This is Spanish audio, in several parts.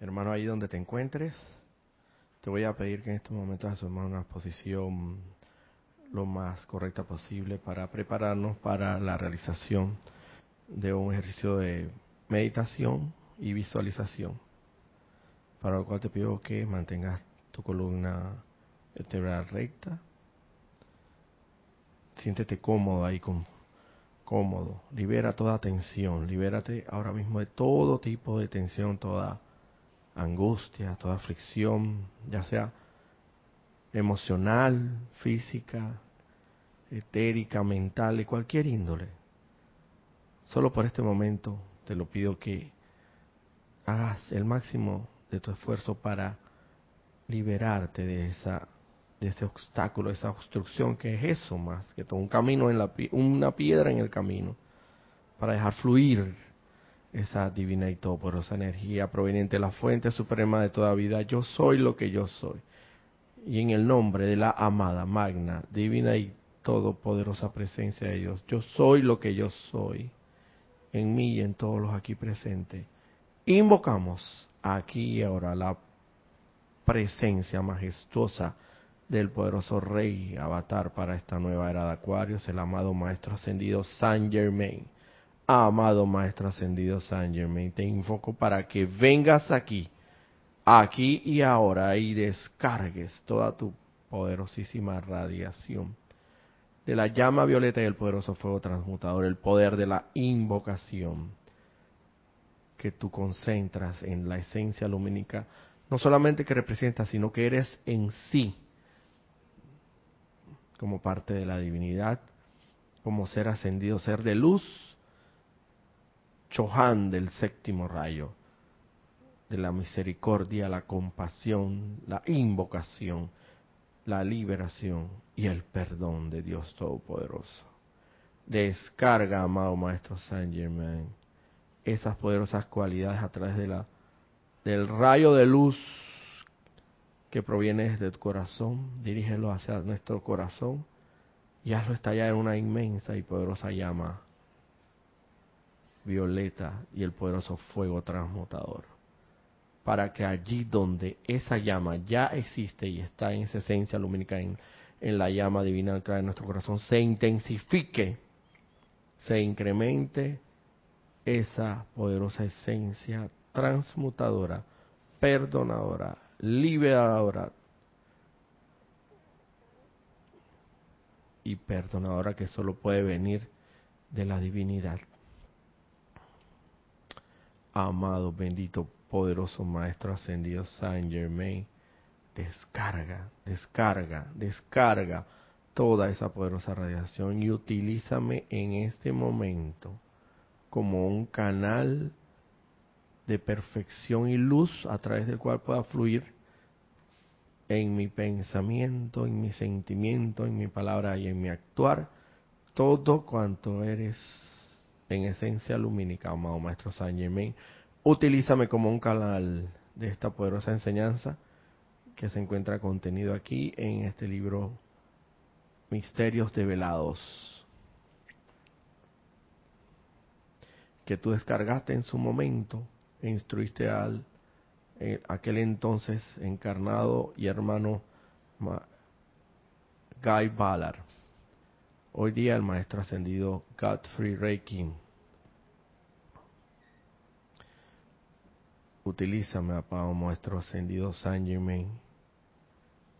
Hermano, ahí donde te encuentres, te voy a pedir que en estos momentos asumamos una posición lo más correcta posible para prepararnos para la realización de un ejercicio de meditación y visualización, para lo cual te pido que mantengas tu columna vertebral recta, siéntete cómodo ahí, con, cómodo, libera toda tensión, libérate ahora mismo de todo tipo de tensión, toda angustia, toda aflicción, ya sea emocional, física, etérica, mental, de cualquier índole. Solo por este momento te lo pido que hagas el máximo de tu esfuerzo para liberarte de esa de ese obstáculo, esa obstrucción que es eso más que todo un camino en la una piedra en el camino para dejar fluir esa divina y todopoderosa energía proveniente de la fuente suprema de toda vida. Yo soy lo que yo soy. Y en el nombre de la amada, magna, divina y todopoderosa presencia de Dios, yo soy lo que yo soy. En mí y en todos los aquí presentes. Invocamos aquí y ahora la presencia majestuosa del poderoso Rey Avatar para esta nueva era de Acuarios, el amado Maestro Ascendido Saint Germain amado Maestro Ascendido San Germain, te invoco para que vengas aquí, aquí y ahora y descargues toda tu poderosísima radiación de la llama violeta y el poderoso fuego transmutador, el poder de la invocación que tú concentras en la esencia lumínica, no solamente que representas, sino que eres en sí como parte de la divinidad, como ser ascendido, ser de luz, Chohan del séptimo rayo, de la misericordia, la compasión, la invocación, la liberación y el perdón de Dios Todopoderoso. Descarga, amado Maestro Saint Germain, esas poderosas cualidades a través de la, del rayo de luz que proviene desde tu corazón, dirígelo hacia nuestro corazón y hazlo estallar en una inmensa y poderosa llama violeta y el poderoso fuego transmutador. Para que allí donde esa llama ya existe y está en esa esencia lumínica, en, en la llama divina que de nuestro corazón, se intensifique, se incremente esa poderosa esencia transmutadora, perdonadora, liberadora y perdonadora que solo puede venir de la divinidad amado, bendito, poderoso Maestro Ascendido Saint Germain, descarga, descarga, descarga toda esa poderosa radiación y utilízame en este momento como un canal de perfección y luz a través del cual pueda fluir en mi pensamiento, en mi sentimiento, en mi palabra y en mi actuar todo cuanto eres en esencia lumínica, amado Maestro Saint Germain, utilízame como un canal de esta poderosa enseñanza que se encuentra contenido aquí en este libro Misterios Develados, que tú descargaste en su momento e instruiste al eh, aquel entonces encarnado y hermano Guy Ballard Hoy día el maestro ascendido Godfrey Reikin. Utilízame, papá, maestro ascendido Saint Germain,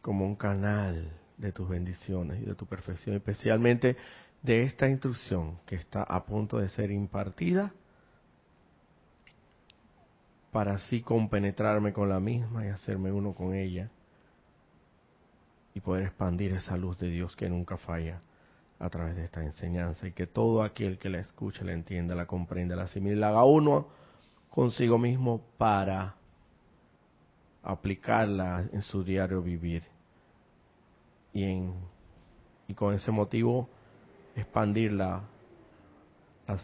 como un canal de tus bendiciones y de tu perfección, especialmente de esta instrucción que está a punto de ser impartida, para así compenetrarme con la misma y hacerme uno con ella y poder expandir esa luz de Dios que nunca falla a través de esta enseñanza y que todo aquel que la escuche, la entienda, la comprenda, la asimile, la haga uno consigo mismo para aplicarla en su diario vivir y, en, y con ese motivo expandir las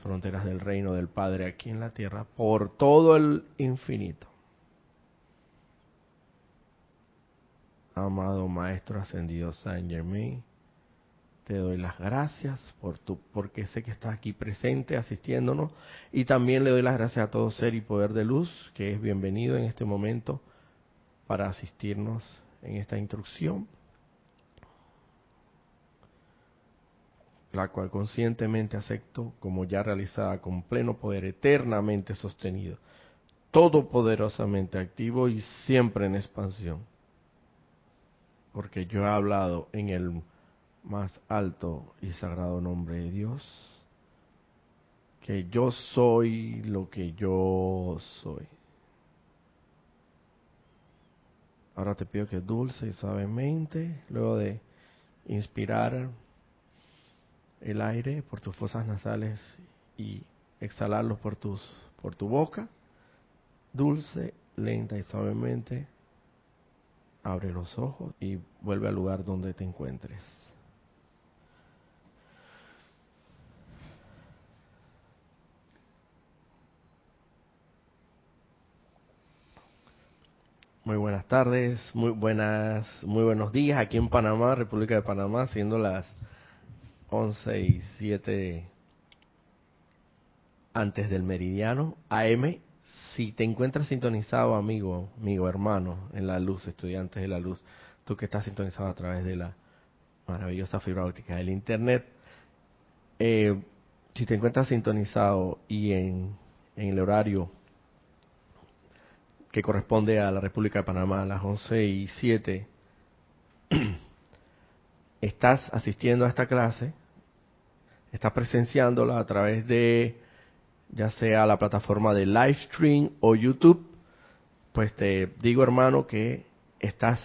fronteras del reino del Padre aquí en la tierra por todo el infinito. Amado Maestro Ascendido Saint Germain, te doy las gracias por tu, porque sé que estás aquí presente asistiéndonos y también le doy las gracias a todo ser y poder de luz que es bienvenido en este momento para asistirnos en esta instrucción, la cual conscientemente acepto como ya realizada con pleno poder eternamente sostenido, todopoderosamente activo y siempre en expansión. Porque yo he hablado en el más alto y sagrado nombre de Dios, que yo soy lo que yo soy. Ahora te pido que dulce y suavemente, luego de inspirar el aire por tus fosas nasales y exhalarlo por tus por tu boca, dulce, lenta y suavemente abre los ojos y vuelve al lugar donde te encuentres. Muy buenas tardes, muy buenas, muy buenos días aquí en Panamá, República de Panamá, siendo las 11 y 7 antes del meridiano AM. Si te encuentras sintonizado, amigo, amigo, hermano, en la luz, estudiantes de la luz, tú que estás sintonizado a través de la maravillosa fibra óptica del Internet, eh, si te encuentras sintonizado y en, en el horario que corresponde a la República de Panamá a las 11 y 7, estás asistiendo a esta clase, estás presenciándola a través de ya sea la plataforma de Livestream o YouTube, pues te digo hermano que estás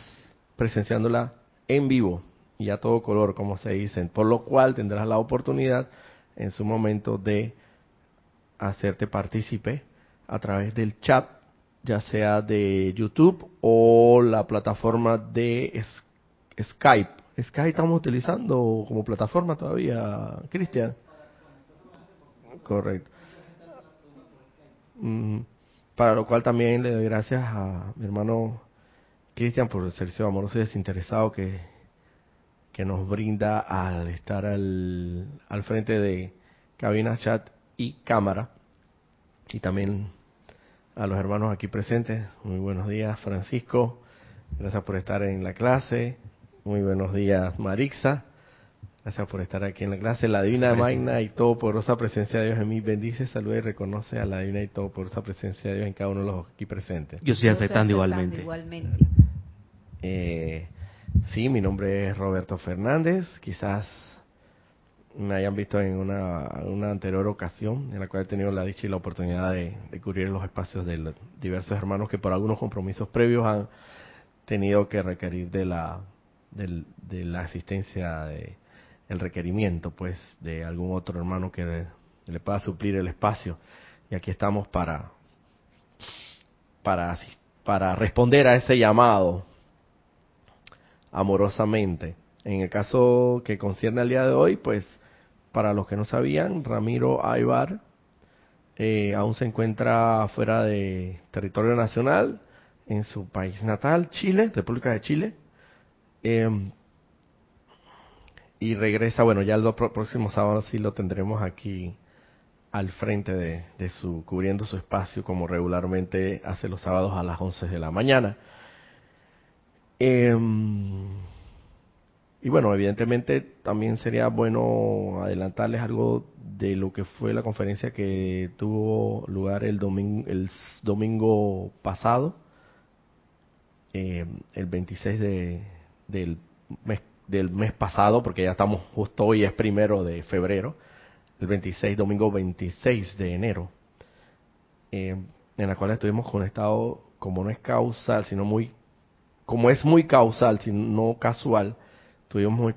presenciándola en vivo y a todo color, como se dicen, por lo cual tendrás la oportunidad en su momento de hacerte partícipe a través del chat ya sea de YouTube o la plataforma de Skype. Skype estamos utilizando como plataforma todavía, Cristian. Correcto. Mm, para lo cual también le doy gracias a mi hermano Cristian por el servicio amoroso y desinteresado que, que nos brinda al estar al, al frente de cabina, chat y cámara. Y también a los hermanos aquí presentes. Muy buenos días, Francisco. Gracias por estar en la clase. Muy buenos días, Marixa. Gracias por estar aquí en la clase. La divina, magna y todopoderosa presencia de Dios en mí bendice, saluda y reconoce a la divina y todopoderosa presencia de Dios en cada uno de los aquí presentes. Yo estoy aceptando, igualmente. igualmente. Eh, sí, mi nombre es Roberto Fernández. Quizás me hayan visto en una, anterior ocasión en la cual he tenido la dicha y la oportunidad de, cubrir los espacios de diversos hermanos que por algunos compromisos previos han tenido que requerir de la de la asistencia de el requerimiento pues de algún otro hermano que le, le pueda suplir el espacio. Y aquí estamos para para para responder a ese llamado amorosamente. En el caso que concierne al día de hoy, pues para los que no sabían, Ramiro Aybar eh, aún se encuentra fuera de territorio nacional, en su país natal, Chile, República de Chile. Em, y regresa, bueno, ya el próximo sábado sí lo tendremos aquí al frente de, su, cubriendo su espacio como regularmente hace los sábados a las 11 de la mañana. Eh, y bueno, evidentemente también sería bueno adelantarles algo de lo que fue la conferencia que tuvo lugar el domingo, el domingo pasado, eh, el 26 de, del, mes, del mes pasado, porque ya estamos justo hoy es primero de febrero, el 26, domingo 26 de enero, eh, en la cual estuvimos conectados, como no es causal, sino muy, como es muy causal, sino casual, estuvimos muy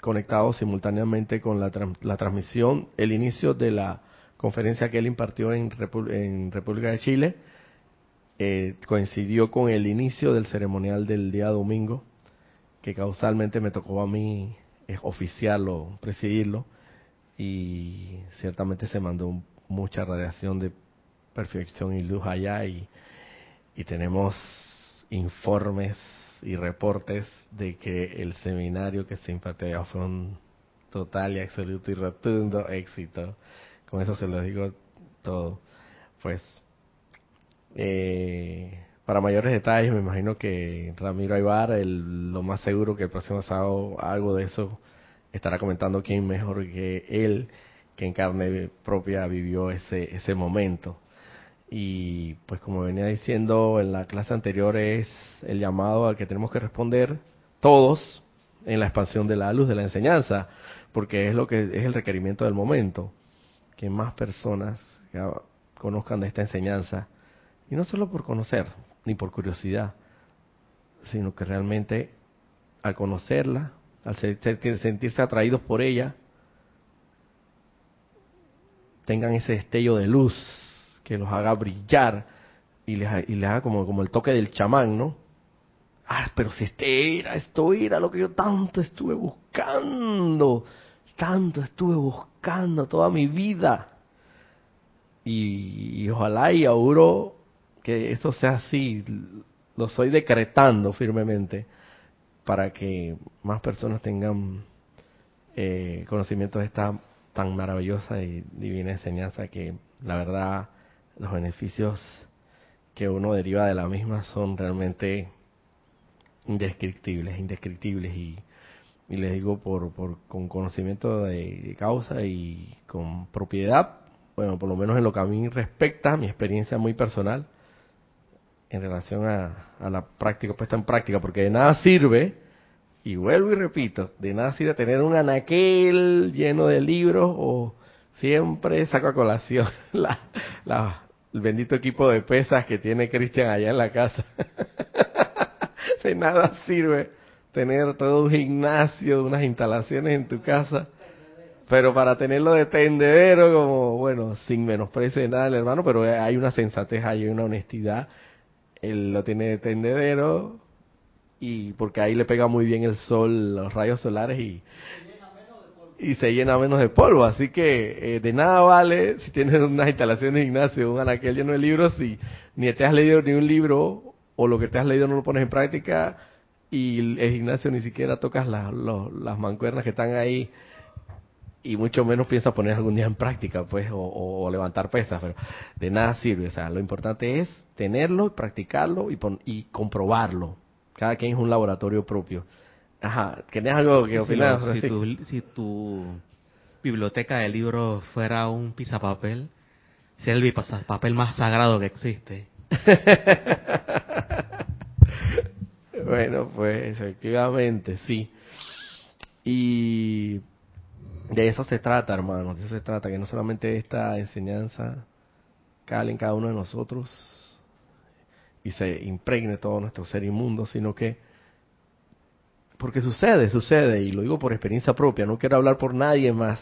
conectados simultáneamente con la, la, transmisión, el inicio de la conferencia que él impartió en, en República de Chile, eh, coincidió con el inicio del ceremonial del día domingo, que causalmente me tocó a mí eh, oficiarlo, presidirlo, y ciertamente se mandó mucha radiación de perfección y luz allá y, y tenemos informes y reportes de que el seminario que se impartió fue total y absoluto y rotundo éxito. Con eso se lo digo todo. Pues, eh, para mayores detalles, me imagino que Ramiro Aybar, el, lo más seguro que el próximo sábado algo de eso estará comentando quién mejor que él, que en carne propia vivió ese, ese momento. Y pues como venía diciendo en la clase anterior, es el llamado al que tenemos que responder todos en la expansión de la luz de la enseñanza, porque es lo que es el requerimiento del momento, que más personas conozcan de esta enseñanza, y no solo por conocer, ni por curiosidad, sino que realmente al conocerla, al sentirse atraídos por ella, tengan ese destello de luz que los haga brillar y les, y les haga como, como el toque del chamán, ¿no? Ah, pero si este era, esto era lo que yo tanto estuve buscando, tanto estuve buscando toda mi vida. Y, ojalá y auguro que esto sea así, lo estoy decretando firmemente para que más personas tengan eh, conocimiento de esta tan maravillosa y divina enseñanza que la verdad los beneficios que uno deriva de la misma son realmente indescriptibles, indescriptibles. Y, les digo por, por con conocimiento de, causa y con propiedad, bueno, por lo menos en lo que a mí respecta, mi experiencia muy personal en relación a, a la práctica puesta en práctica, porque de nada sirve, y vuelvo y repito, de nada sirve tener un anaquel lleno de libros o siempre saco a colación la, la, el bendito equipo de pesas que tiene Cristian allá en la casa. de nada sirve tener todo un gimnasio, unas instalaciones en tu casa, pero para tenerlo de tendedero, como, bueno, sin menosprecio de nada el hermano, pero hay una sensatez, hay una honestidad. Él lo tiene de tendedero y porque ahí le pega muy bien el sol, los rayos solares y y se llena menos de polvo. Así que eh, de nada vale si tienes unas instalaciones de gimnasio, un anaquel lleno de libros, y ni te has leído ni un libro o lo que te has leído no lo pones en práctica y el, gimnasio ni siquiera tocas las mancuernas que están ahí y mucho menos piensas poner algún día en práctica, pues, o, levantar pesas, pero de nada sirve. O sea, lo importante es tenerlo, practicarlo y, y comprobarlo. Cada quien es un laboratorio propio. Ajá, ¿tienes algo que opinar? Si, tu, si tu biblioteca de libros fuera un pisapapel, sería el papel más sagrado que existe. bueno, pues efectivamente, sí. Y de eso se trata, hermanos, de eso se trata, que no solamente esta enseñanza cale en cada uno de nosotros y se impregne todo nuestro ser inmundo, sino que porque sucede, sucede, y lo digo por experiencia propia, no quiero hablar por nadie más.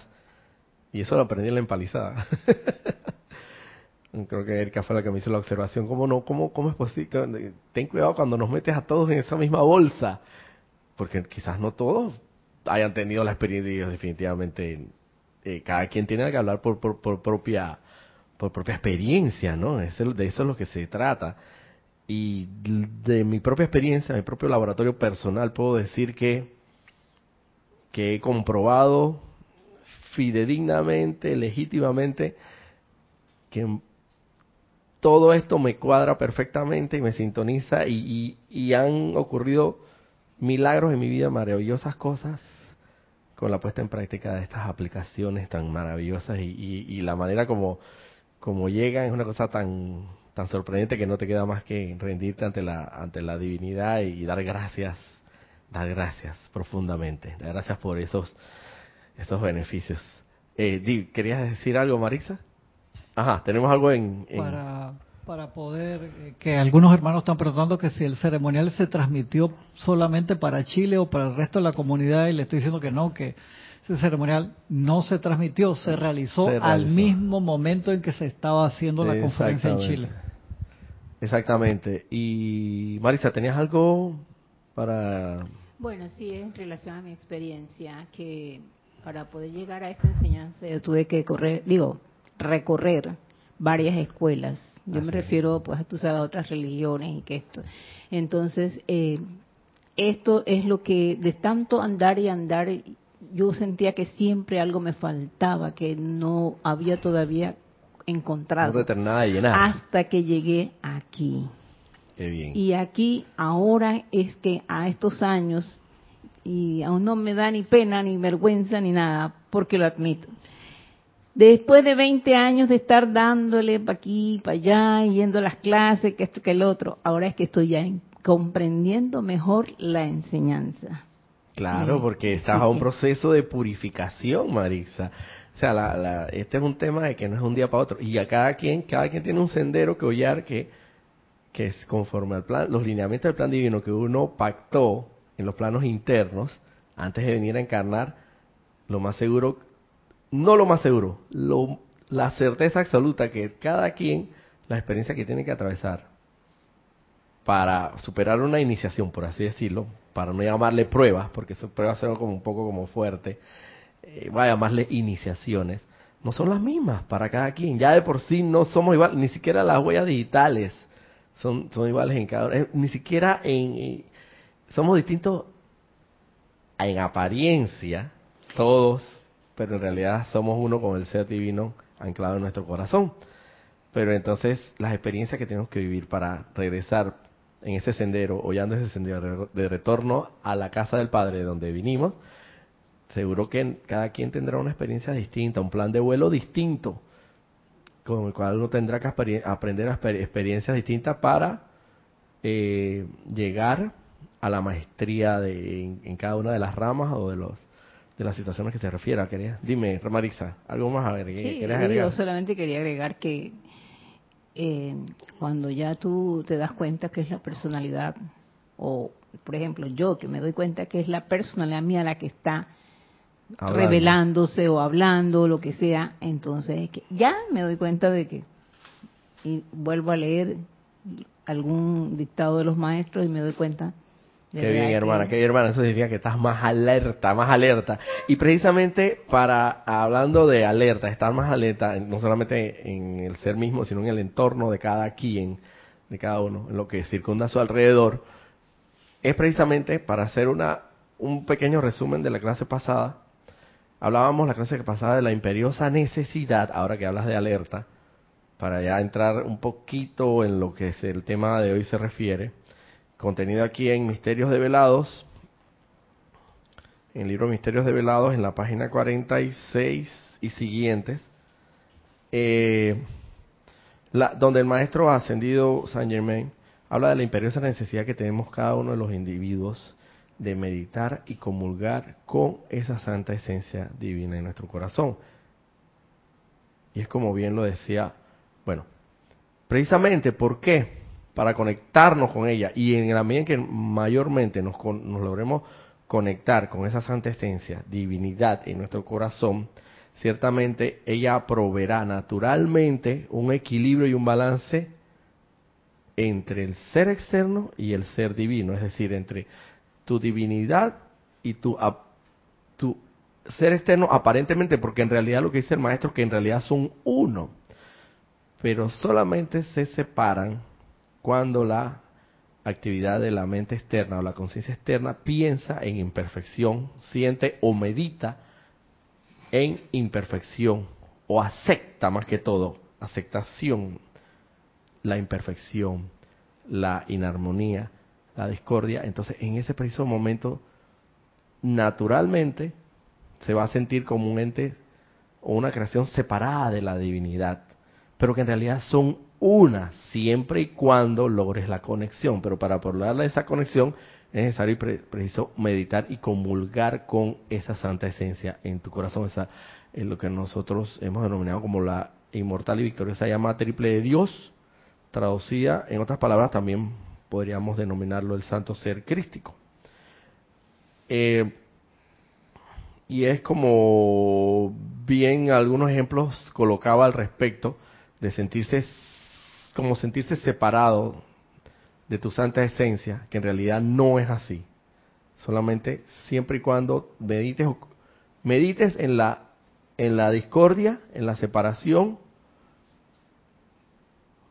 Y eso lo aprendí en la empalizada. Creo que Erika fue la que me hizo la observación. ¿Cómo no? ¿Cómo, cómo es posible? Ten cuidado cuando nos metes a todos en esa misma bolsa. Porque quizás no todos hayan tenido la experiencia definitivamente eh, cada quien tiene que hablar por, propia por propia experiencia, ¿no? de eso es lo que se trata. Y de mi propia experiencia, mi propio laboratorio personal, puedo decir que, que he comprobado fidedignamente, legítimamente, que todo esto me cuadra perfectamente y me sintoniza y, han ocurrido milagros en mi vida, maravillosas cosas con la puesta en práctica de estas aplicaciones tan maravillosas y, y la manera como, como llegan es una cosa tan tan sorprendente que no te queda más que rendirte ante la ante la divinidad y, dar gracias, dar gracias profundamente, dar gracias por esos esos beneficios. Eh, ¿Querías decir algo, Marisa? Ajá, tenemos algo en... Para, para poder, eh, que algunos hermanos están preguntando que si el ceremonial se transmitió solamente para Chile o para el resto de la comunidad y le estoy diciendo que no, que ese ceremonial no se transmitió, se realizó, al mismo momento en que se estaba haciendo la conferencia en Chile. Exactamente. Y Marisa, ¿tenías algo para...? Bueno, sí, en relación a mi experiencia, que para poder llegar a esta enseñanza yo tuve que correr, digo, recorrer varias escuelas. Yo me refiero, pues, tú sabes, a otras religiones y que esto. Entonces, eh, esto es lo que de tanto andar y andar yo sentía que siempre algo me faltaba, que no había todavía encontrado. Hasta que llegué aquí. Qué bien. Y aquí ahora es que a estos años, y aún no me da ni pena, ni vergüenza, ni nada, porque lo admito. Después de 20 años de estar dándole para aquí, para allá, yendo a las clases, que esto, que el otro, ahora es que estoy ya en- comprendiendo mejor la enseñanza. Claro, porque estás a un proceso de purificación, Marisa. O sea, la, la- este es un tema de que no es un día para otro. Y a cada quien, cada quien tiene un sendero que hollar que, que es conforme al plan, los lineamientos del plan divino que uno pactó en los planos internos antes de venir a encarnar, lo más seguro, no lo más seguro, lo, la certeza absoluta que cada quien, la experiencia que tiene que atravesar para superar una iniciación, por así decirlo, para no llamarle pruebas, porque esas pruebas son como un poco como fuerte, eh, voy a llamarle iniciaciones, no son las mismas para cada quien. Ya de por sí no somos iguales, ni siquiera las huellas digitales son, son iguales en cada uno, eh, ni siquiera en... eh, somos distintos en apariencia, todos, pero en realidad somos uno con el ser divino anclado en nuestro corazón. Pero entonces las experiencias que tenemos que vivir para regresar en ese sendero, hollando ese sendero de retorno a la casa del Padre de donde vinimos, seguro que cada quien tendrá una experiencia distinta, un plan de vuelo distinto, con el cual uno tendrá que aprender exper- experiencias distintas para eh, llegar a la maestría de, en, en cada una de las ramas o de los de las situaciones que se refiera. Quería, dime, Marisa, algo más agregue, Sí, ¿quieres yo solamente quería agregar que eh, cuando ya tú te das cuenta que es la personalidad, o por ejemplo yo que me doy cuenta que es la personalidad mía la que está Hablando. revelándose o hablando, lo que sea, entonces que ya me doy cuenta de que, y vuelvo a leer algún dictado de los maestros y me doy cuenta. de Qué bien, verdad que- hermana, qué bien, hermana. Eso significa que estás más alerta, más alerta. Y precisamente para, hablando de alerta, estar más alerta, no solamente en el ser mismo, sino en el entorno de cada quien, de cada uno, en lo que circunda a su alrededor, es precisamente para hacer una, un pequeño resumen de la clase pasada. Hablábamos la clase pasada de la imperiosa necesidad, ahora que hablas de alerta, para ya entrar un poquito en lo que es el tema de hoy se refiere contenido aquí en Misterios Develados, en el libro Misterios Develados, en la página 46 y siguientes, eh, donde el maestro ascendido Saint Germain habla de la imperiosa necesidad que tenemos cada uno de los individuos de meditar y comulgar con esa santa esencia divina en nuestro corazón. Y es como bien lo decía, bueno, precisamente, ¿por qué? Para conectarnos con ella y en la medida en que mayormente nos, nos logremos conectar con esa santa esencia, divinidad en nuestro corazón, ciertamente ella proveerá naturalmente un equilibrio y un balance entre el ser externo y el ser divino, es decir, entre tu divinidad y tu, tu ser externo aparentemente, porque en realidad lo que dice el maestro que en realidad son uno, pero solamente se separan cuando la actividad de la mente externa o la conciencia externa piensa en imperfección, siente o medita en imperfección o acepta más que todo, aceptación, la imperfección, la inarmonía, la discordia. Entonces, en ese preciso momento, naturalmente, se va a sentir como un ente o una creación separada de la divinidad, pero que en realidad son una, siempre y cuando logres la conexión. Pero para lograr esa conexión es necesario y pre- preciso meditar y comulgar con esa santa esencia en tu corazón, esa es lo que nosotros hemos denominado como la inmortal y victoriosa llama triple de Dios, traducida, en otras palabras, también podríamos denominarlo el santo ser crístico. Eh, y es como bien algunos ejemplos colocaba al respecto de sentirse como sentirse separado de tu santa esencia, que en realidad no es así. Solamente siempre y cuando medites medites en la en la discordia, en la separación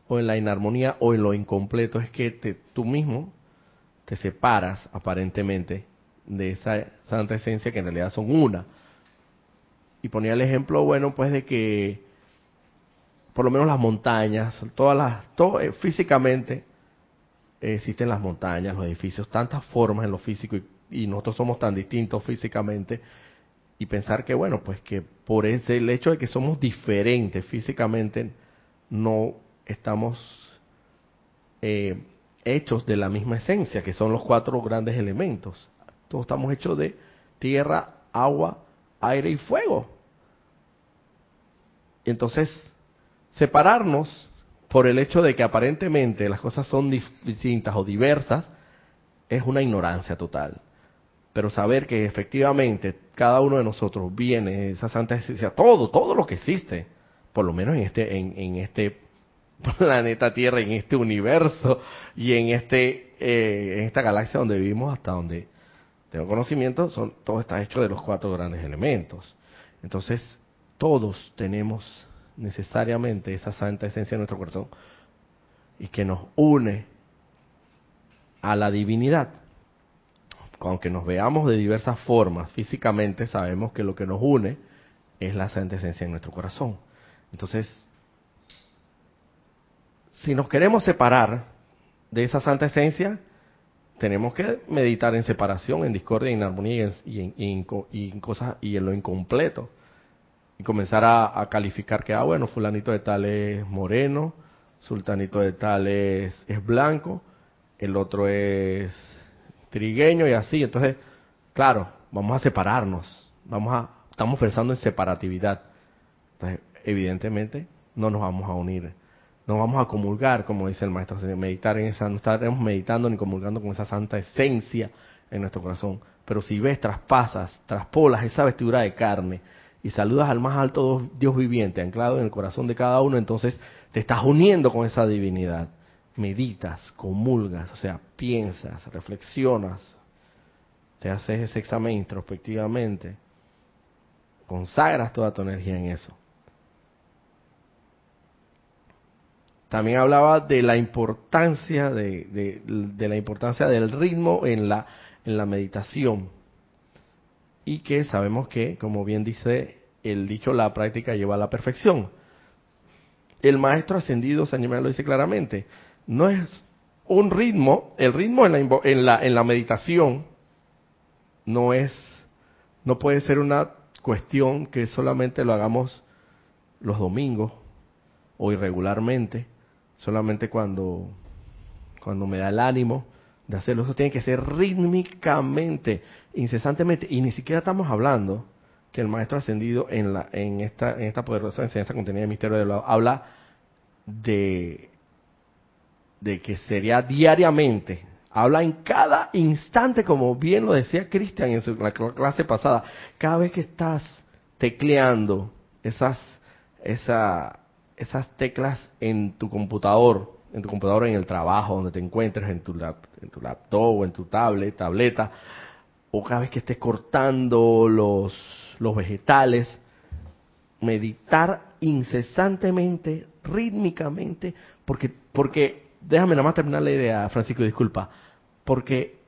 o en la inarmonía o en lo incompleto es que tú mismo te separas aparentemente de esa santa esencia que en realidad son una. Y ponía el ejemplo, bueno, pues de que por lo menos las montañas, todas las, eh, físicamente existen las montañas, los edificios, tantas formas en lo físico y, y, nosotros somos tan distintos físicamente y pensar que bueno, pues que por ese el hecho de que somos diferentes físicamente no estamos eh, hechos de la misma esencia, que son los cuatro grandes elementos. Todos estamos hechos de tierra, agua, aire y fuego. Entonces, separarnos por el hecho de que aparentemente las cosas son distintas o diversas es una ignorancia total. Pero saber que efectivamente cada uno de nosotros viene esa santa esencia, todo, todo lo que existe, por lo menos en este, en este planeta Tierra, en este universo y en este, eh, en esta galaxia donde vivimos, hasta donde tengo conocimiento, son, todo está hecho de los cuatro grandes elementos. Entonces, todos tenemos necesariamente esa santa esencia en nuestro corazón y que nos une a la divinidad. Aunque nos veamos de diversas formas físicamente, sabemos que lo que nos une es la santa esencia en nuestro corazón. Entonces, si nos queremos separar de esa santa esencia, tenemos que meditar en separación, en discordia, en armonía y en, y en cosas y en lo incompleto y comenzar a, calificar que, ah, bueno, fulanito de tal es moreno, sultanito de tal es, es blanco, el otro es trigueño y así. Entonces, claro, vamos a separarnos, vamos a, estamos pensando en separatividad. Entonces, evidentemente, no nos vamos a unir, no vamos a comulgar, como dice el maestro, meditar en esa, no estaremos meditando ni comulgando con esa santa esencia en nuestro corazón. Pero si ves, traspasas, traspolas esa vestidura de carne, y saludas al más alto Dios viviente anclado en el corazón de cada uno, entonces te estás uniendo con esa divinidad. Meditas, comulgas, o sea, piensas, reflexionas, te haces ese examen introspectivamente, consagras toda tu energía en eso. También hablaba de la importancia de, la importancia del ritmo en la en la meditación. Y que sabemos que, como bien dice el dicho, la práctica lleva a la perfección. El maestro ascendido San Germán lo dice claramente, no es un ritmo, el ritmo en la, en la, en la meditación no es, no puede ser una cuestión que solamente lo hagamos los domingos o irregularmente, solamente cuando, cuando me da el ánimo, de hacerlo. Eso tiene que ser rítmicamente, incesantemente. Y ni siquiera estamos hablando que el maestro ascendido en, la, en, esta, en esta poderosa enseñanza contenida en misterio del lado habla de, de que sería diariamente. Habla en cada instante, como bien lo decía Cristian en su la clase pasada. Cada vez que estás tecleando esas, esa, esas teclas en tu computador, en tu computadora, en el trabajo, donde te encuentres, en tu, en tu laptop o en tu tablet, tableta, o cada vez que estés cortando los, los vegetales, meditar incesantemente, rítmicamente, porque, porque, déjame nada más terminar la idea, Francisco, disculpa, porque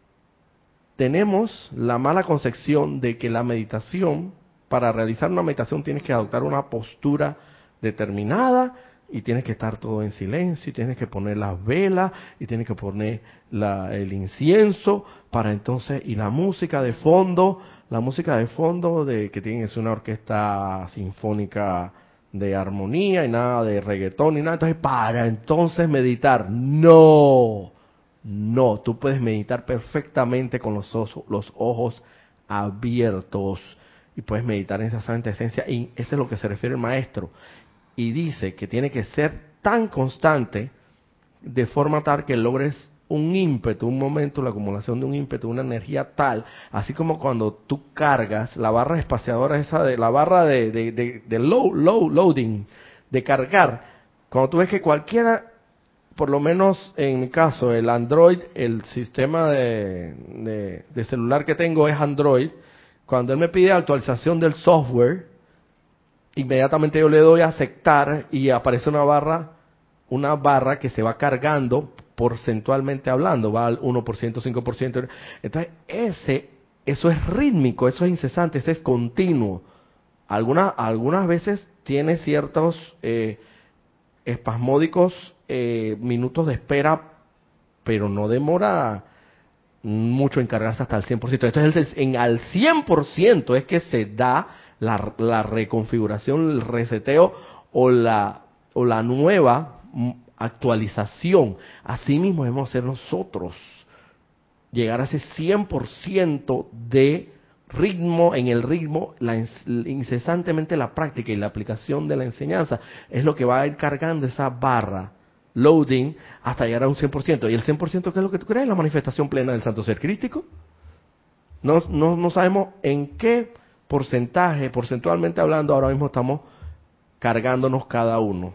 tenemos la mala concepción de que la meditación, para realizar una meditación tienes que adoptar una postura determinada y tienes que estar todo en silencio y tienes que poner las velas y tienes que poner la, el incienso para entonces y la música de fondo la música de fondo de que tiene ser una orquesta sinfónica de armonía y nada de reggaetón ni nada. Entonces para entonces meditar. No no. Tú puedes meditar perfectamente con los ojos, los ojos abiertos y puedes meditar en esa santa esencia. Y eso es lo que se refiere el maestro y dice que tiene que ser tan constante de forma tal que logres un ímpetu, un momento, la acumulación de un ímpetu, una energía tal, así como cuando tú cargas la barra espaciadora esa de la barra de, de, low, low, loading, de cargar, cuando tú ves que cualquiera, por lo menos en mi caso, el Android, el sistema de, de celular que tengo es Android, cuando él me pide actualización del software, inmediatamente yo le doy a aceptar y aparece una barra, una barra que se va cargando porcentualmente hablando, va al 1%, 5%. Entonces, ese eso es rítmico, eso es incesante, eso es continuo. Algunas, algunas veces tiene ciertos eh, espasmódicos eh, minutos de espera, pero no demora mucho en cargarse hasta el 100%. Entonces, en al 100% es que se da la, la reconfiguración, el reseteo o la, o la nueva actualización. Así mismo debemos ser nosotros. Llegar a ese 100% de ritmo, en el ritmo, incesantemente la práctica y la aplicación de la enseñanza es lo que va a ir cargando esa barra, loading, hasta llegar a un 100%. ¿Y el 100% qué es lo que tú crees? La manifestación plena del santo ser crístico. No, no, no sabemos en qué porcentaje, porcentualmente hablando, ahora mismo estamos cargándonos cada uno.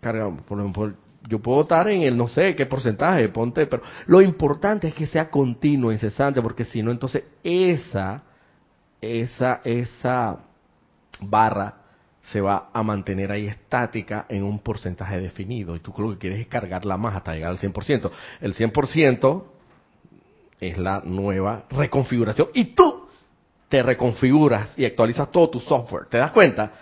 Cargamos, por ejemplo, yo puedo estar en el no sé qué porcentaje, ponte, pero lo importante es que sea continuo, incesante, porque si no, entonces esa, esa, esa barra se va a mantener ahí estática en un porcentaje definido. Y tú lo que quieres es cargarla más hasta llegar al 100%. El 100% es la nueva reconfiguración. Y tú te reconfiguras y actualizas todo tu software. ¿Te das cuenta?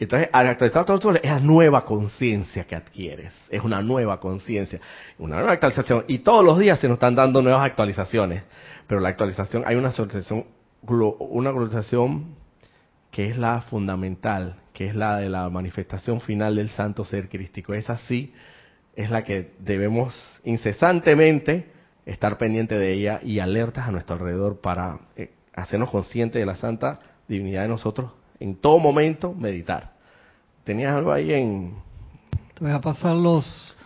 Entonces, al actualizar todo software, es la nueva conciencia que adquieres. Es una nueva conciencia, una nueva actualización. Y todos los días se nos están dando nuevas actualizaciones. Pero la actualización, hay una actualización, una actualización que es la fundamental, que es la de la manifestación final del santo ser crístico. Esa sí es la que debemos incesantemente estar pendiente de ella y alertas a nuestro alrededor para eh, hacernos conscientes de la santa divinidad de nosotros en todo momento meditar. ¿Tenías algo ahí en...? Te voy a pasar los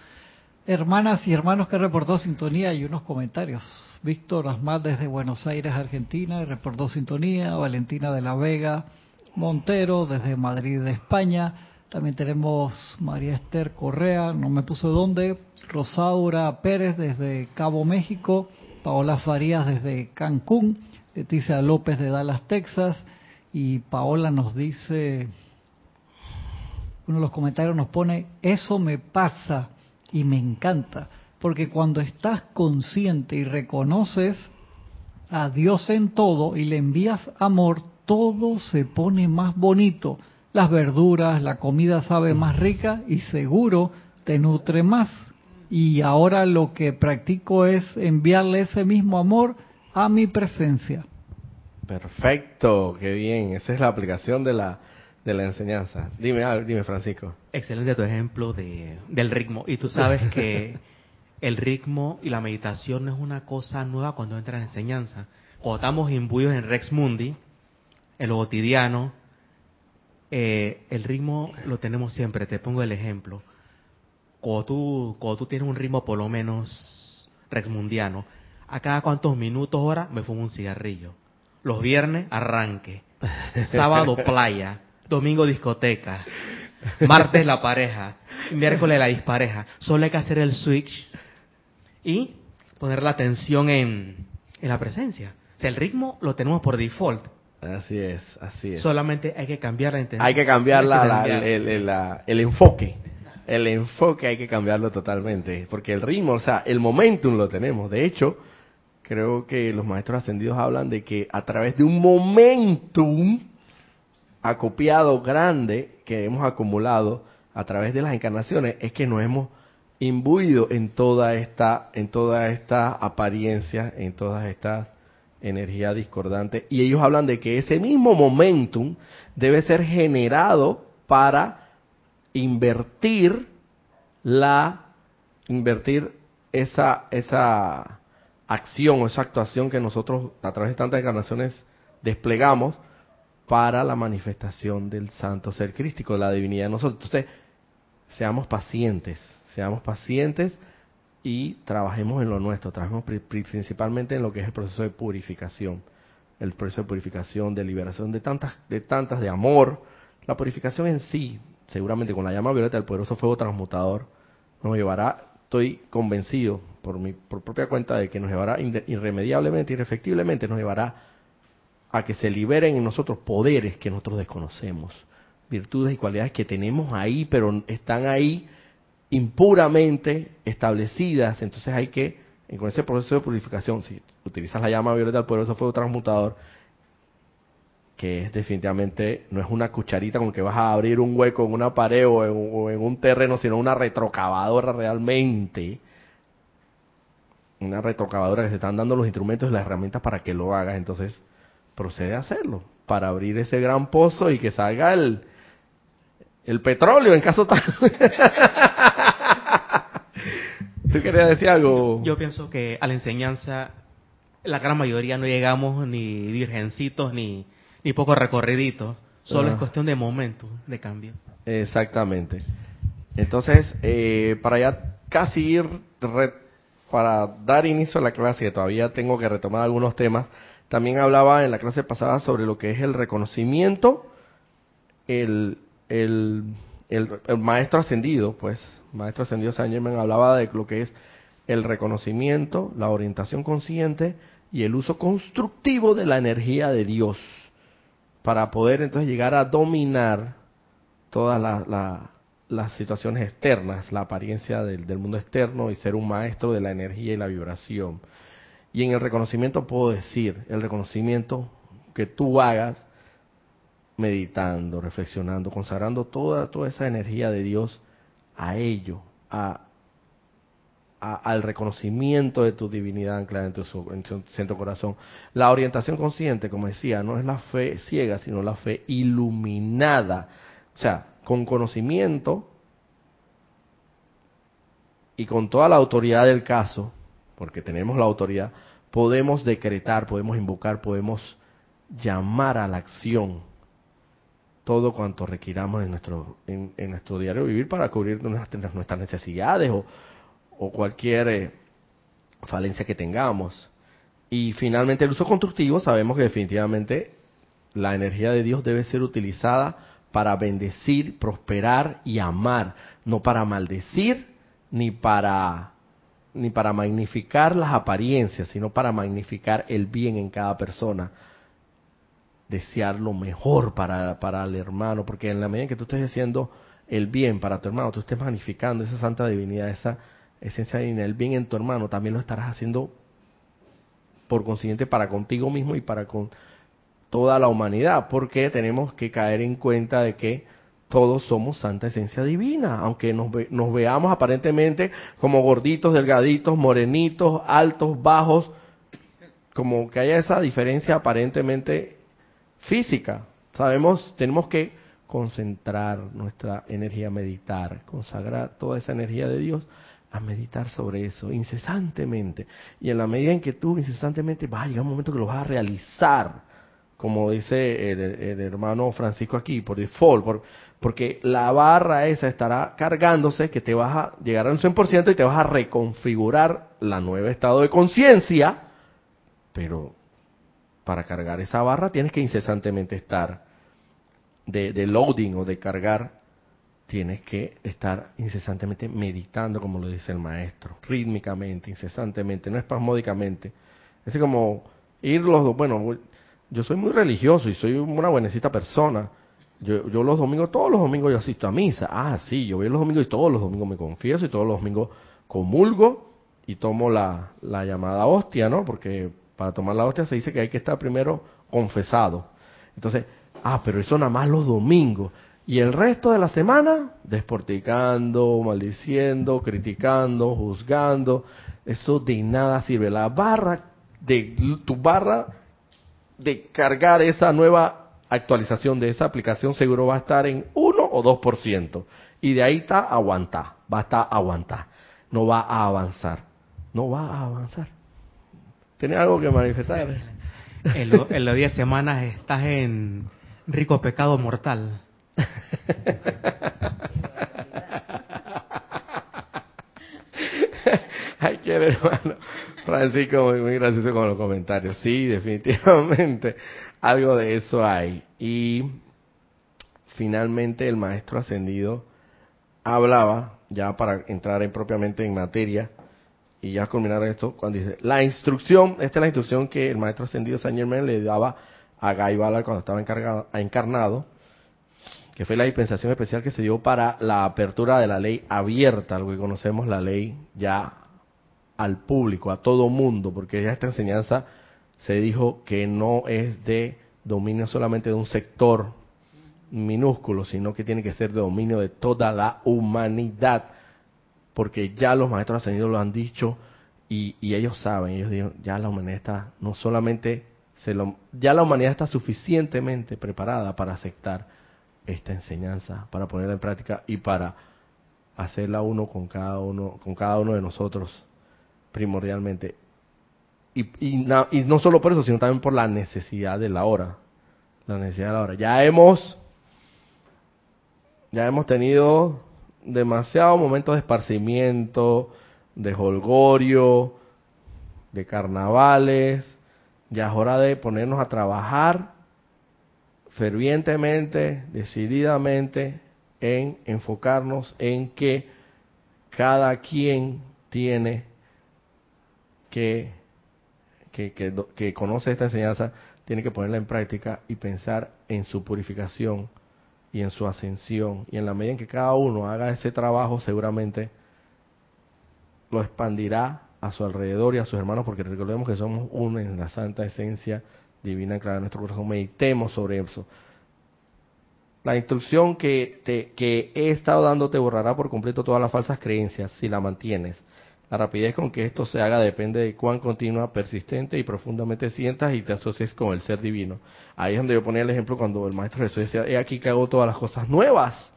hermanas y hermanos que reportó sintonía y unos comentarios. Víctor Asmat desde Buenos Aires, Argentina, reportó sintonía. Valentina de la Vega Montero desde Madrid, España. También tenemos María Esther Correa, no me puso dónde. Rosaura Pérez desde Cabo México. Paola Farías desde Cancún. Leticia López de Dallas, Texas. Y Paola nos dice, uno de los comentarios nos pone, eso me pasa y me encanta, porque cuando estás consciente y reconoces a Dios en todo y le envías amor, todo se pone más bonito. Las verduras, la comida sabe más rica y seguro te nutre más. Y ahora lo que practico es enviarle ese mismo amor a mi presencia. Perfecto, qué bien. Esa es la aplicación de la, de la enseñanza. Dime, dime Francisco. Excelente tu ejemplo de, del ritmo. Y tú sabes que el ritmo y la meditación no es una cosa nueva cuando entra en enseñanza. Cuando estamos imbuidos en Rex Mundi, en lo cotidiano, eh, el ritmo lo tenemos siempre. Te pongo el ejemplo. Cuando tú, cuando tú tienes un ritmo por lo menos Rex Mundiano, a cada cuántos minutos, horas, me fumo un cigarrillo los viernes, arranque. Sábado, playa. Domingo, discoteca. Martes, la pareja. Miércoles, la dispareja. Solo hay que hacer el switch y poner la atención en, en la presencia. O sea, el ritmo lo tenemos por default. Así es, así es. Solamente hay que cambiar la intención. Hay que cambiar la, el, el, el, enfoque. El enfoque hay que cambiarlo totalmente. Porque el ritmo, o sea, el momentum lo tenemos. De hecho, creo que los maestros ascendidos hablan de que a través de un momentum acopiado grande que hemos acumulado a través de las encarnaciones es que nos hemos imbuido en toda esta en toda esta apariencia, en todas estas energías discordantes. Y ellos hablan de que ese mismo momentum debe ser generado para invertir la invertir esa esa acción o esa actuación que nosotros a través de tantas encarnaciones desplegamos para la manifestación del santo ser crístico, de la divinidad de nosotros. Entonces, seamos pacientes, seamos pacientes y trabajemos en lo nuestro, trabajemos principalmente en lo que es el proceso de purificación, el proceso de purificación, de liberación de tantas, de tantas, de amor. La purificación en sí, seguramente con la llama violeta del poderoso fuego transmutador, nos llevará estoy convencido por mi por propia cuenta de que nos llevará irremediablemente, irrefectiblemente, nos llevará a que se liberen en nosotros poderes que nosotros desconocemos, virtudes y cualidades que tenemos ahí, pero están ahí impuramente establecidas, entonces hay que con ese proceso de purificación, si utilizas la llama violeta del poderoso fuego transmutador, que es definitivamente, no es una cucharita con que vas a abrir un hueco en una pared o en, un terreno, sino una retrocavadora realmente. Una retrocavadora que se están dando los instrumentos y las herramientas para que lo hagas. Entonces, procede a hacerlo, para abrir ese gran pozo y que salga el, el petróleo en caso tal. ¿Tú querías decir algo? Yo pienso que a la enseñanza la gran mayoría no llegamos ni virgencitos ni, ni poco recorriditos. Solo es cuestión de momento de cambio. Exactamente. Entonces, eh, para ya casi ir, para dar inicio a la clase, todavía tengo que retomar algunos temas, también hablaba en la clase pasada sobre lo que es el reconocimiento, el, el, el, maestro ascendido, pues, maestro ascendido Saint Germain hablaba de lo que es el reconocimiento, la orientación consciente y el uso constructivo de la energía de Dios para poder entonces llegar a dominar todas las situaciones externas, la apariencia del, del, mundo externo y ser un maestro de la energía y la vibración. Y en el reconocimiento puedo decir, el reconocimiento que tú hagas meditando, reflexionando, consagrando toda, toda esa energía de Dios a ello, a, al reconocimiento de tu divinidad anclada en tu, en tu centro corazón. La orientación consciente, como decía, no es la fe ciega, sino la fe iluminada. O sea, con conocimiento y con toda la autoridad del caso, porque tenemos la autoridad, podemos decretar, podemos invocar, podemos llamar a la acción todo cuanto requiramos en nuestro, en, nuestro diario vivir para cubrir nuestras, nuestras necesidades o, o cualquier eh, falencia que tengamos. Y finalmente el uso constructivo, sabemos que definitivamente la energía de Dios debe ser utilizada para bendecir, prosperar y amar, no para maldecir ni para ni para magnificar las apariencias, sino para magnificar el bien en cada persona desear lo mejor para, para el hermano, porque en la medida que tú estés haciendo el bien para tu hermano, tú estés magnificando esa santa divinidad, esa esencia divina, el bien en tu hermano, también lo estarás haciendo por consiguiente para contigo mismo y para con toda la humanidad, porque tenemos que caer en cuenta de que todos somos santa esencia divina, aunque nos, nos veamos aparentemente como gorditos, delgaditos, morenitos, altos, bajos, como que haya esa diferencia aparentemente física. Sabemos, tenemos que concentrar nuestra energía, meditar, consagrar toda esa energía de Dios a meditar sobre eso incesantemente. Y en la medida en que tú incesantemente va a llegar un momento que lo vas a realizar, como dice el, hermano Francisco aquí, por default, por, porque la barra esa estará cargándose, que te vas a llegar al 100% y te vas a reconfigurar la nueva estado de conciencia, pero para cargar esa barra tienes que incesantemente estar de, loading o de cargar, tienes que estar incesantemente meditando, como lo dice el maestro, rítmicamente, incesantemente, no espasmódicamente. Es como ir los bueno, yo soy muy religioso y soy una buenecita persona. Yo, yo los domingos, todos los domingos yo asisto a misa. Ah, sí, yo voy los domingos y todos los domingos me confieso y todos los domingos comulgo y tomo la, la llamada hostia, ¿no? Porque para tomar la hostia se dice que hay que estar primero confesado. Entonces, ah, pero eso nada más los domingos. Y el resto de la semana, desporticando, maldiciendo, criticando, juzgando, eso de nada sirve. La barra de tu barra de cargar esa nueva actualización de esa aplicación seguro va a estar en 1 o 2%. Y de ahí está aguantar, va a estar aguantar. No va a avanzar. No va a avanzar. ¿Tiene algo que manifestar? En, los 10 semanas estás en rico pecado mortal. Ay, qué hermano. Francisco, muy, gracioso con los comentarios. Sí, definitivamente, algo de eso hay. Y finalmente el maestro ascendido hablaba, ya para entrar en, propiamente en materia, y ya culminar esto, cuando dice, la instrucción, esta es la instrucción que el maestro ascendido Saint Germain le daba a Guy Ballard cuando estaba encargado, encarnado, que fue la dispensación especial que se dio para la apertura de la ley abierta, lo que conocemos la ley ya al público, a todo mundo, porque ya esta enseñanza se dijo que no es de dominio solamente de un sector minúsculo, sino que tiene que ser de dominio de toda la humanidad, porque ya los maestros ascendidos lo han dicho y, ellos saben, ellos dijeron, ya la humanidad está, no solamente, se lo, ya la humanidad está suficientemente preparada para aceptar esta enseñanza, para ponerla en práctica y para hacerla uno con cada uno, con cada uno de nosotros primordialmente. Y, y, no solo por eso, sino también por la necesidad de la hora. La necesidad de la hora. Ya hemos ya hemos tenido demasiados momentos de esparcimiento, de holgorio, de carnavales. Ya es hora de ponernos a trabajar fervientemente, decididamente, en enfocarnos en que cada quien tiene que, que, que, conoce esta enseñanza, tiene que ponerla en práctica y pensar en su purificación y en su ascensión. Y en la medida en que cada uno haga ese trabajo, seguramente lo expandirá a su alrededor y a sus hermanos, porque recordemos que somos uno en la santa esencia divina clara nuestro corazón. Meditemos sobre eso. La instrucción que, te, que he estado dándote borrará por completo todas las falsas creencias si la mantienes. La rapidez con que esto se haga depende de cuán continua, persistente y profundamente sientas y te asocies con el ser divino. Ahí es donde yo ponía el ejemplo cuando el maestro Jesús decía, he aquí que hago todas las cosas nuevas.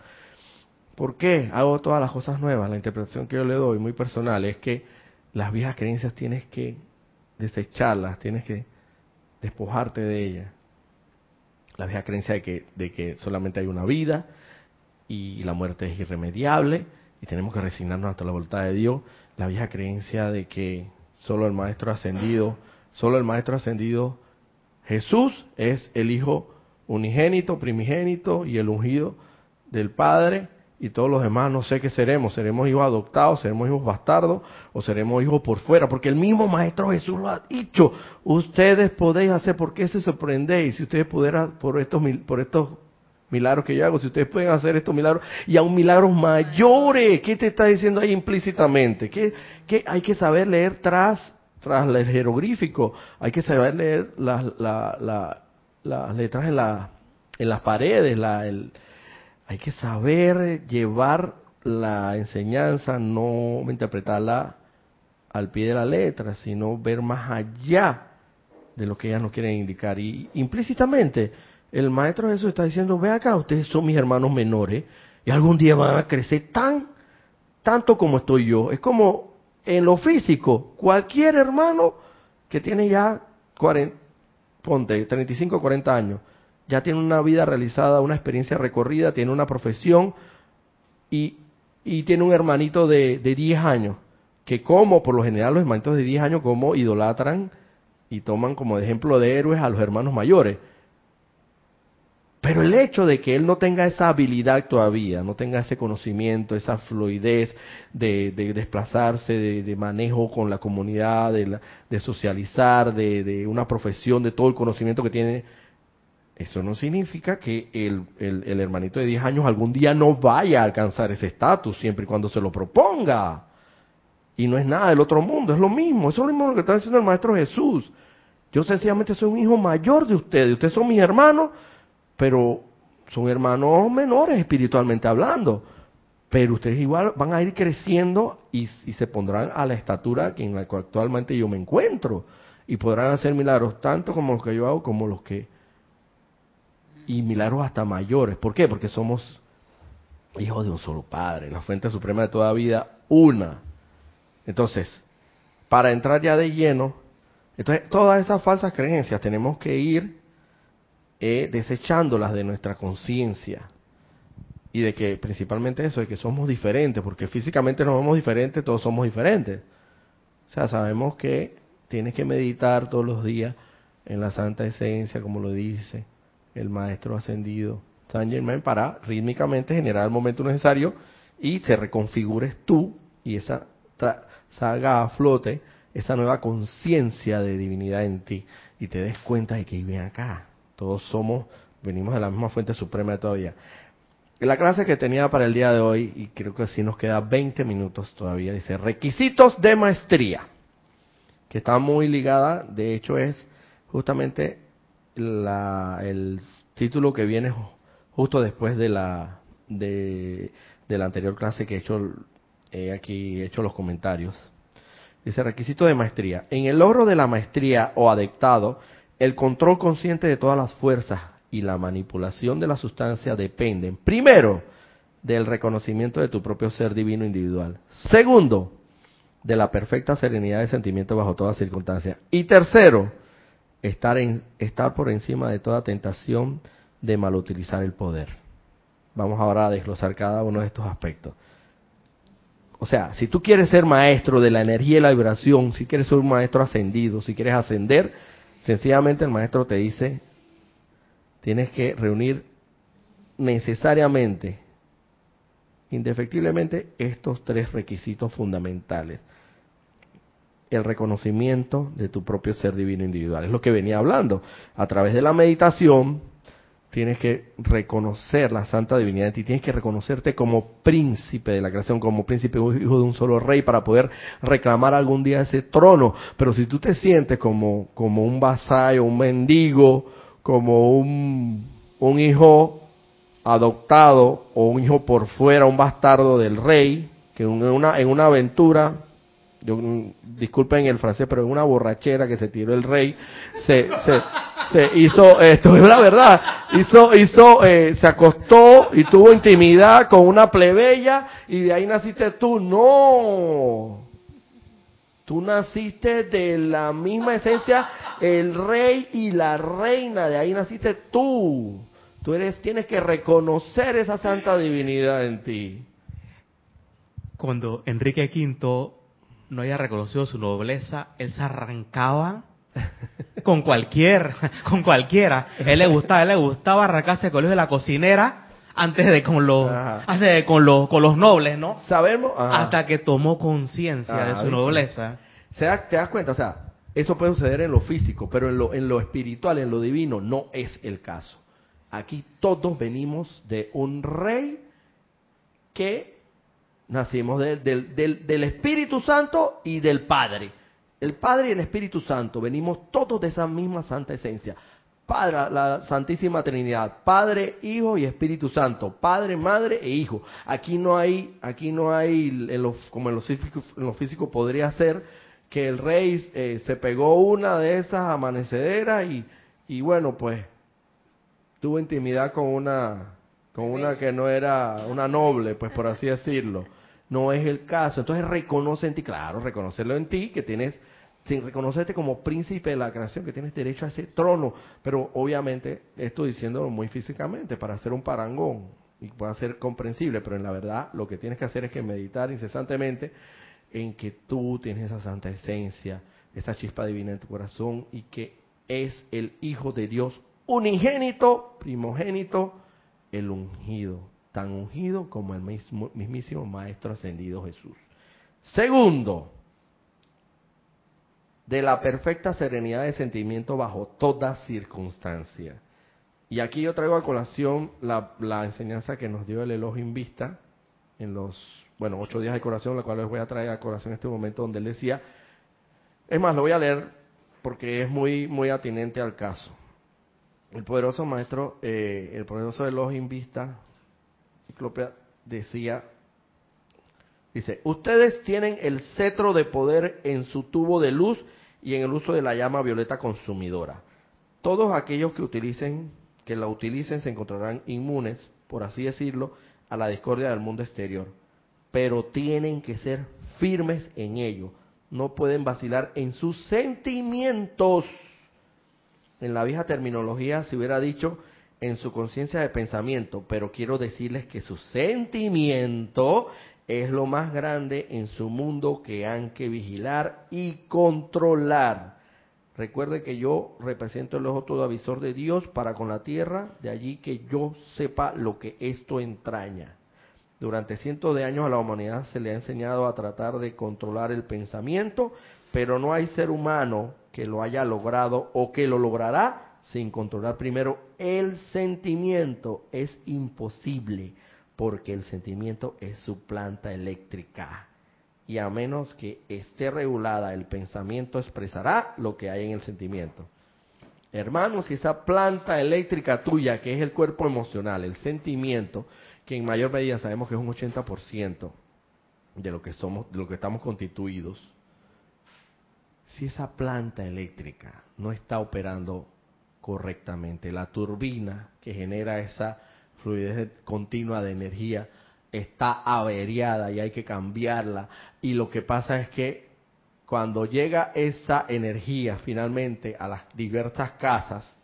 ¿Por qué hago todas las cosas nuevas? La interpretación que yo le doy, muy personal, es que las viejas creencias tienes que desecharlas, tienes que despojarte de ellas. La vieja creencia de que, de que solamente hay una vida y la muerte es irremediable y tenemos que resignarnos ante la voluntad de Dios la vieja creencia de que solo el Maestro ascendido, solo el Maestro ascendido Jesús es el Hijo unigénito, primigénito y el ungido del Padre y todos los demás no sé qué seremos, seremos hijos adoptados, seremos hijos bastardos o seremos hijos por fuera, porque el mismo Maestro Jesús lo ha dicho, ustedes podéis hacer, ¿por qué se sorprendéis si ustedes pudieran por estos, por estos milagros que yo hago, si ustedes pueden hacer estos milagros y aún milagros mayores, ¿qué te está diciendo ahí implícitamente? Que, que hay que saber leer tras, tras el jeroglífico, hay que saber leer las, las letras en, la, en las paredes, la, el, hay que saber llevar la enseñanza, no interpretarla al pie de la letra, sino ver más allá de lo que ellas nos quieren indicar. Y implícitamente, el Maestro Jesús está diciendo, ve acá, ustedes son mis hermanos menores y algún día van a crecer tan, tanto como estoy yo. Es como en lo físico, cualquier hermano que tiene ya 40, ponte, 35 o 40 años, ya tiene una vida realizada, una experiencia recorrida, tiene una profesión y, y tiene un hermanito de, de 10 años, que como por lo general los hermanitos de 10 años como idolatran y toman como ejemplo de héroes a los hermanos mayores. Pero el hecho de que él no tenga esa habilidad todavía, no tenga ese conocimiento, esa fluidez de, desplazarse, de, manejo con la comunidad, de, socializar, de, una profesión, de todo el conocimiento que tiene, eso no significa que el, el hermanito de 10 años algún día no vaya a alcanzar ese estatus, siempre y cuando se lo proponga. Y no es nada del otro mundo, es lo mismo, eso es lo mismo que está diciendo el Maestro Jesús. Yo sencillamente soy un hijo mayor de ustedes, ustedes son mis hermanos, pero son hermanos menores espiritualmente hablando. Pero ustedes igual van a ir creciendo y, se pondrán a la estatura en la que actualmente yo me encuentro. Y podrán hacer milagros tanto como los que yo hago como los que... Y milagros hasta mayores. ¿Por qué? Porque somos hijos de un solo Padre, la fuente suprema de toda vida, una. Entonces, para entrar ya de lleno, entonces todas esas falsas creencias tenemos que ir eh, desechándolas de nuestra conciencia. Y de que principalmente eso, de que somos diferentes, porque físicamente nos vemos diferentes, todos somos diferentes. O sea, sabemos que tienes que meditar todos los días en la santa esencia, como lo dice el maestro ascendido Saint Germain, para rítmicamente generar el momento necesario y te reconfigures tú y esa salga a flote esa nueva conciencia de divinidad en ti y te des cuenta de que vive acá, todos somos, venimos de la misma fuente suprema todavía. la clase que tenía para el día de hoy, y creo que sí nos queda 20 minutos todavía, dice requisitos de maestría, que está muy ligada, de hecho es justamente la, el título que viene justo después de la de, la anterior clase que he hecho aquí he hecho los comentarios. Dice requisito de maestría. En el logro de la maestría o adectado, el control consciente de todas las fuerzas y la manipulación de la sustancia dependen, primero, del reconocimiento de tu propio ser divino individual. Segundo, de la perfecta serenidad de sentimiento bajo todas circunstancias. Y tercero, estar, en, estar por encima de toda tentación de malutilizar el poder. Vamos ahora a desglosar cada uno de estos aspectos. O sea, si tú quieres ser maestro de la energía y la vibración, si quieres ser un maestro ascendido, si quieres ascender, sencillamente el maestro te dice, tienes que reunir necesariamente, indefectiblemente, estos tres requisitos fundamentales. El reconocimiento de tu propio ser divino individual. Es lo que venía hablando. A través de la meditación, tienes que reconocer la santa divinidad de ti, tienes que reconocerte como príncipe de la creación, como príncipe hijo de un solo rey para poder reclamar algún día ese trono. Pero si tú te sientes como, como un vasallo, un mendigo, como un, un hijo adoptado o un hijo por fuera, un bastardo del rey, que en una, en una aventura, yo, disculpen el francés, pero en una borrachera que se tiró el rey, se, se, se hizo, esto es la verdad, hizo, hizo, eh, se acostó y tuvo intimidad con una plebeya y de ahí naciste tú. No, Tú naciste de la misma esencia, el rey y la reina, de ahí naciste tú. Tú eres, tienes que reconocer esa santa divinidad en ti. Cuando Enrique V no haya reconocido su nobleza, él se arrancaba con cualquier, con cualquiera. Él le gustaba, él le gustaba arrancarse con de la cocinera antes de con los antes de con los con los nobles, ¿no? Sabemos hasta que tomó conciencia de su nobleza. ¿Se ¿Te das cuenta? O sea, eso puede suceder en lo físico, pero en lo en lo espiritual, en lo divino no es el caso. Aquí todos venimos de un rey que nacimos del, del, del Espíritu Santo y del Padre. El Padre y el Espíritu Santo venimos todos de esa misma santa esencia. Padre, la Santísima Trinidad, Padre, Hijo y Espíritu Santo, Padre, Madre e Hijo. Aquí no hay, aquí no hay, en como en lo, físico, en lo podría ser, que el rey eh, se pegó una de esas amanecederas y, y bueno, pues tuvo intimidad con una, con una que no era una noble, pues por así decirlo. No es el caso. Entonces reconoce en ti, claro, reconocerlo en ti, que tienes sin reconocerte como príncipe de la creación, que tienes derecho a ese trono. Pero obviamente, esto diciéndolo muy físicamente, para hacer un parangón y pueda ser comprensible, pero en la verdad lo que tienes que hacer es que meditar incesantemente en que tú tienes esa santa esencia, esa chispa divina en tu corazón y que es el Hijo de Dios unigénito, primogénito, el ungido, tan ungido como el mismo, mismísimo Maestro ascendido Jesús. Segundo, de la perfecta serenidad de sentimiento bajo toda circunstancia. Y aquí yo traigo a colación la, enseñanza que nos dio el Elohim Vista en los, bueno, ocho días de colación, la cual les voy a traer a colación en este momento, donde él decía, es más, lo voy a leer porque es muy, muy atinente al caso. El poderoso maestro, eh, el poderoso Elohim Vista, decía Dice, ustedes tienen el cetro de poder en su tubo de luz y en el uso de la llama violeta consumidora. Todos aquellos que utilicen, que la utilicen se encontrarán inmunes, por así decirlo, a la discordia del mundo exterior. Pero tienen que ser firmes en ello. No pueden vacilar en sus sentimientos. En la vieja terminología se hubiera dicho en su conciencia de pensamiento, pero quiero decirles que su sentimiento es lo más grande en su mundo que han que vigilar y controlar. Recuerde que yo represento el ojo todo avisor de Dios para con la tierra, de allí que yo sepa lo que esto entraña. Durante cientos de años a la humanidad se le ha enseñado a tratar de controlar el pensamiento, pero no hay ser humano que lo haya logrado o que lo logrará sin controlar primero el sentimiento es imposible, porque el sentimiento es su planta eléctrica. Y a menos que esté regulada, el pensamiento expresará lo que hay en el sentimiento. Hermanos, si esa planta eléctrica tuya, que es el cuerpo emocional, el sentimiento, que en mayor medida sabemos que es un 80% de lo que somos, de lo que estamos constituidos, si esa planta eléctrica no está operando correctamente, la turbina que genera esa fluidez continua de energía está averiada y hay que cambiarla. Y lo que pasa es que cuando llega esa energía finalmente a las diversas casas,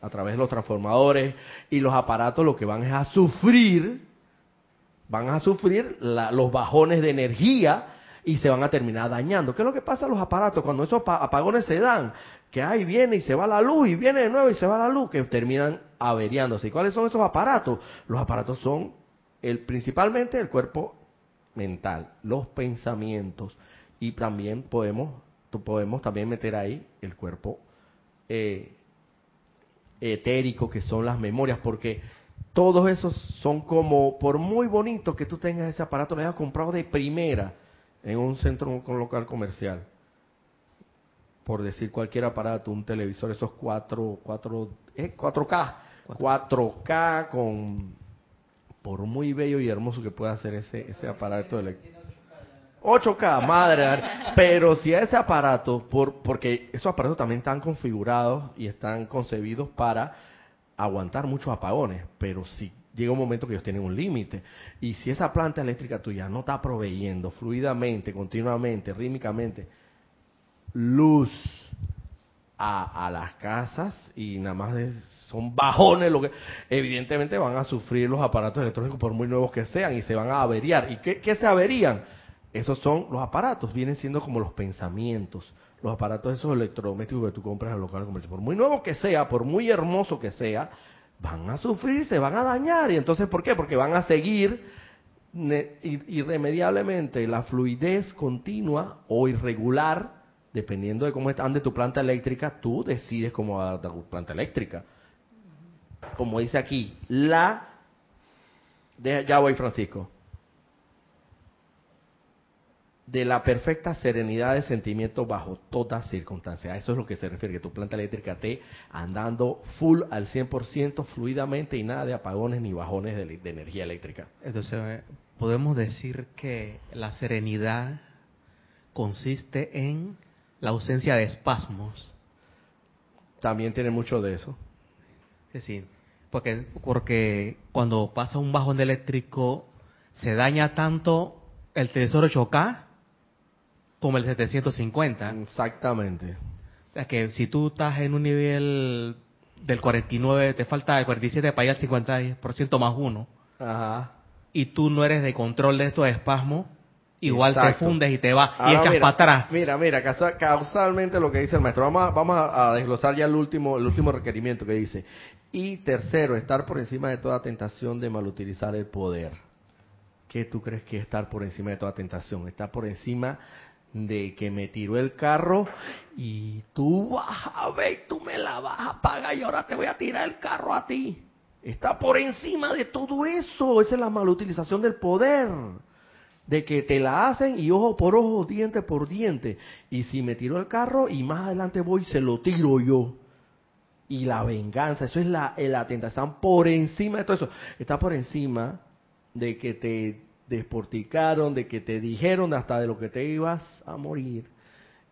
a través de los transformadores y los aparatos, lo que van es a sufrir, van a sufrir los bajones de energía y se van a terminar dañando. ¿Qué es lo que pasa a los aparatos cuando esos apagones se dan? Que ahí viene y se va la luz y viene de nuevo y se va la luz, que terminan averiándose. ¿Y cuáles son esos aparatos? Los aparatos son el, principalmente el cuerpo mental, los pensamientos y también podemos podemos también meter ahí el cuerpo eh, etérico que son las memorias porque todos esos son como por muy bonito que tú tengas ese aparato lo hayas comprado de primera en un centro con local comercial por decir cualquier aparato un televisor esos cuatro cuatro eh, 4K 4K con por muy bello y hermoso que pueda ser ese ese aparato eléctrico 8K, madre. Pero si ese aparato, por, porque esos aparatos también están configurados y están concebidos para aguantar muchos apagones, pero si llega un momento que ellos tienen un límite. Y si esa planta eléctrica tuya no está proveyendo fluidamente, continuamente, rítmicamente, luz a, las casas y nada más son bajones, lo que evidentemente van a sufrir los aparatos electrónicos por muy nuevos que sean y se van a averiar. ¿Y qué, qué se averían? Esos son los aparatos, vienen siendo como los pensamientos, los aparatos esos electrodomésticos que tú compras en local comercial. Por muy nuevo que sea, por muy hermoso que sea, van a sufrir, se van a dañar. ¿Y entonces por qué? Porque van a seguir irremediablemente la fluidez continua o irregular, dependiendo de cómo están de tu planta eléctrica, tú decides cómo va tu planta eléctrica. Como dice aquí, la... ya voy, Francisco de la perfecta serenidad de sentimiento bajo todas circunstancias. A eso es lo que se refiere, que tu planta eléctrica esté andando full al 100% fluidamente y nada de apagones ni bajones de, energía eléctrica. Entonces, eh, podemos decir que la serenidad consiste en la ausencia de espasmos. También tiene mucho de eso. Sí, sí. Porque, porque cuando pasa un bajón eléctrico, se daña tanto el televisor 8K como el 750. Exactamente. O sea que si tú estás en un nivel del 49, te falta el 47 para ir al 50% más uno. Ajá. Y tú no eres de control de estos espasmos, igual te fundes y te vas y echas para atrás. Mira, mira, causalmente lo que dice el maestro. Vamos a, vamos a, desglosar ya el último, el último requerimiento que dice. Y tercero, estar por encima de toda tentación de malutilizar el poder. ¿Qué tú crees que es estar por encima de toda tentación? Estar por encima de que me tiró el carro y tú vas a ver, tú me la vas a pagar y ahora te voy a tirar el carro a ti. Está por encima de todo eso. Esa es la malutilización del poder. De que te la hacen y ojo por ojo, diente por diente. Y si me tiró el carro y más adelante voy, se lo tiro yo. Y la venganza, eso es la, la tentación por encima de todo eso. Está por encima de que te desporticaron, de que te dijeron hasta de lo que te ibas a morir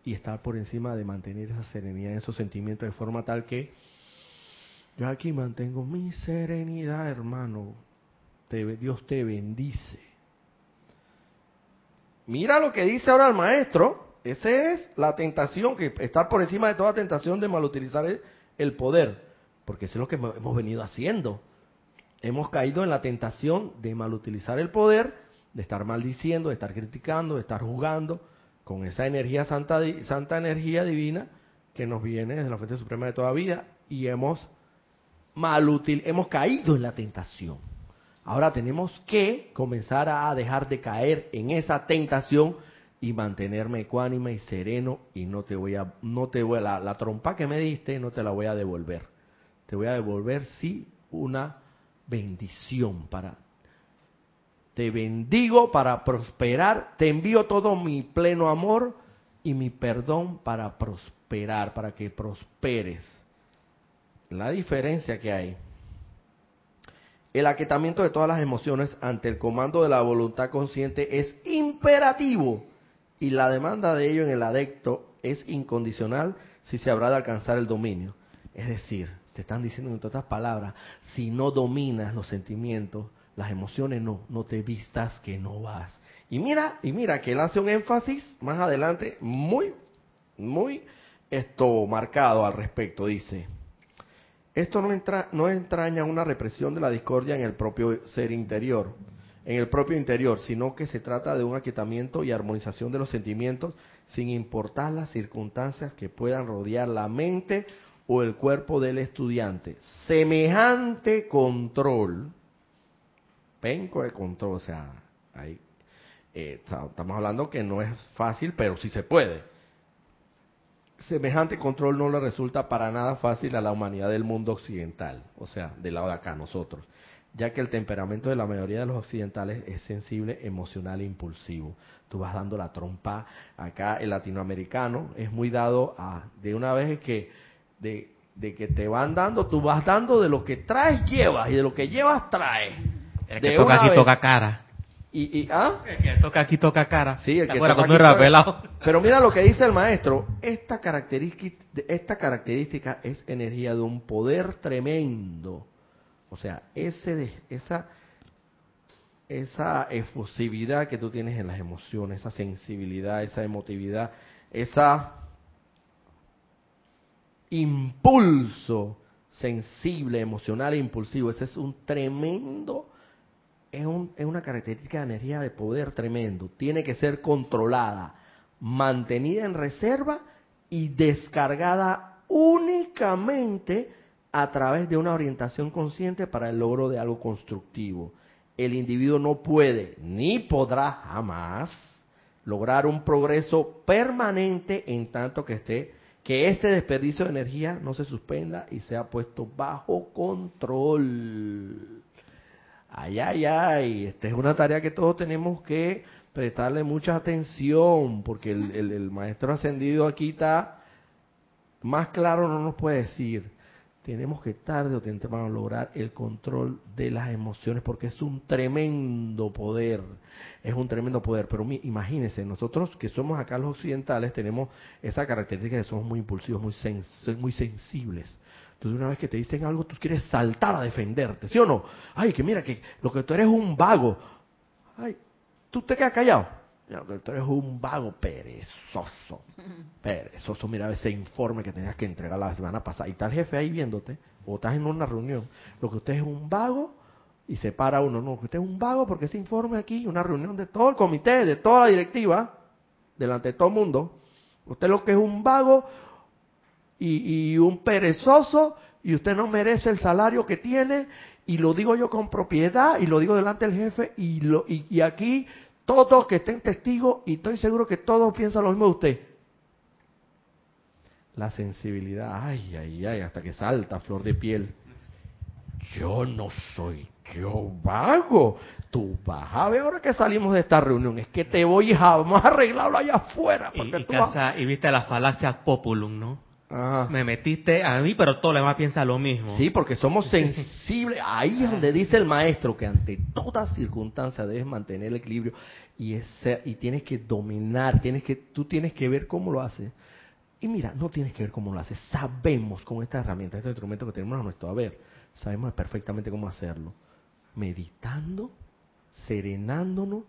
y estar por encima de mantener esa serenidad, esos sentimientos de forma tal que yo aquí mantengo mi serenidad, hermano. Dios te bendice. Mira lo que dice ahora el maestro. Esa es la tentación, que estar por encima de toda tentación de malutilizar el, el poder. Porque eso es lo que hemos venido haciendo. Hemos caído en la tentación de malutilizar el poder de estar maldiciendo, de estar criticando, de estar jugando con esa energía santa, santa energía divina que nos viene desde la fuente suprema de toda vida y hemos malutil, hemos caído en la tentación. Ahora tenemos que comenzar a dejar de caer en esa tentación y mantenerme ecuánime y sereno y no te voy a, no te voy a, la, la trompa que me diste no te la voy a devolver. Te voy a devolver sí una bendición para te bendigo para prosperar, te envío todo mi pleno amor y mi perdón para prosperar, para que prosperes. La diferencia que hay. El aquietamiento de todas las emociones ante el comando de la voluntad consciente es imperativo y la demanda de ello en el adecto es incondicional si se habrá de alcanzar el dominio. Es decir, te están diciendo en otras palabras, si no dominas los sentimientos, las emociones no, no te vistas que no vas. Y mira, y mira que él hace un énfasis más adelante muy, muy esto marcado al respecto. Dice, esto no, entra, no entraña una represión de la discordia en el propio ser interior, en el propio interior, sino que se trata de un aquietamiento y armonización de los sentimientos sin importar las circunstancias que puedan rodear la mente o el cuerpo del estudiante. Semejante control penco de control, o sea, ahí, eh, estamos hablando que no es fácil, pero sí se puede. Semejante control no le resulta para nada fácil a la humanidad del mundo occidental, o sea, del lado de acá nosotros, ya que el temperamento de la mayoría de los occidentales es sensible, emocional e impulsivo. Tú vas dando la trompa, acá el latinoamericano es muy dado a, de una vez que, de, de que te van dando, tú vas dando de lo que traes, llevas, y de lo que llevas, traes el que toca aquí toca cara. Y, y, ¿ah? El que toca aquí toca cara. Sí, el que toca aquí toca... Pero mira lo que dice el maestro. Esta característica, esta característica es energía de un poder tremendo. O sea, ese, esa, esa efusividad que tú tienes en las emociones, esa sensibilidad, esa emotividad, esa impulso sensible, emocional e impulsivo, ese es un tremendo es, una característica de energía de poder tremendo. Tiene que ser controlada, mantenida en reserva y descargada únicamente a través de una orientación consciente para el logro de algo constructivo. El individuo no puede ni podrá jamás lograr un progreso permanente en tanto que esté que este desperdicio de energía no se suspenda y sea puesto bajo control. Ay, ay, ay, esta es una tarea que todos tenemos que prestarle mucha atención, porque el, maestro ascendido aquí está más claro, no nos puede decir. Tenemos que tarde o temprano lograr el control de las emociones, porque es un tremendo poder, es un tremendo poder. Pero imagínense, nosotros que somos acá los occidentales tenemos esa característica de que somos muy impulsivos, muy, muy sensibles. Entonces una vez que te dicen algo, tú quieres saltar a defenderte, ¿sí o no? Ay, que mira, que lo que tú eres un vago. Ay, tú te quedas callado. Lo que tú eres un vago perezoso. Perezoso, mira ese informe que tenías que entregar la semana pasada. Y está el jefe ahí viéndote, o estás en una reunión. Lo que usted es un vago, y se para uno, no, que usted es un vago porque ese informe aquí, una reunión de todo el comité, de toda la directiva, delante de todo el mundo. Usted lo que es un vago, y, un perezoso y usted no merece el salario que tiene y lo digo yo con propiedad y lo digo delante del jefe y, lo, y, aquí todos que estén testigos y estoy seguro que todos piensan lo mismo de usted. La sensibilidad, ay, ay, ay, hasta que salta flor de piel. Yo no soy yo vago. Tú vas a ver ahora que salimos de esta reunión. Es que te voy a arreglarlo allá afuera. Y, y, y viste las falacias populum, ¿no? Me metiste a mí, pero todo lo demás piensa lo mismo. Sí, porque somos sensibles. Ahí es donde dice el maestro que ante toda circunstancia debes mantener el equilibrio y, y tienes que dominar, tienes que, tú tienes que ver cómo lo haces. Y mira, no tienes que ver cómo lo haces. Sabemos con esta herramienta, este instrumento que tenemos a nuestro haber, sabemos perfectamente cómo hacerlo. Meditando, serenándonos.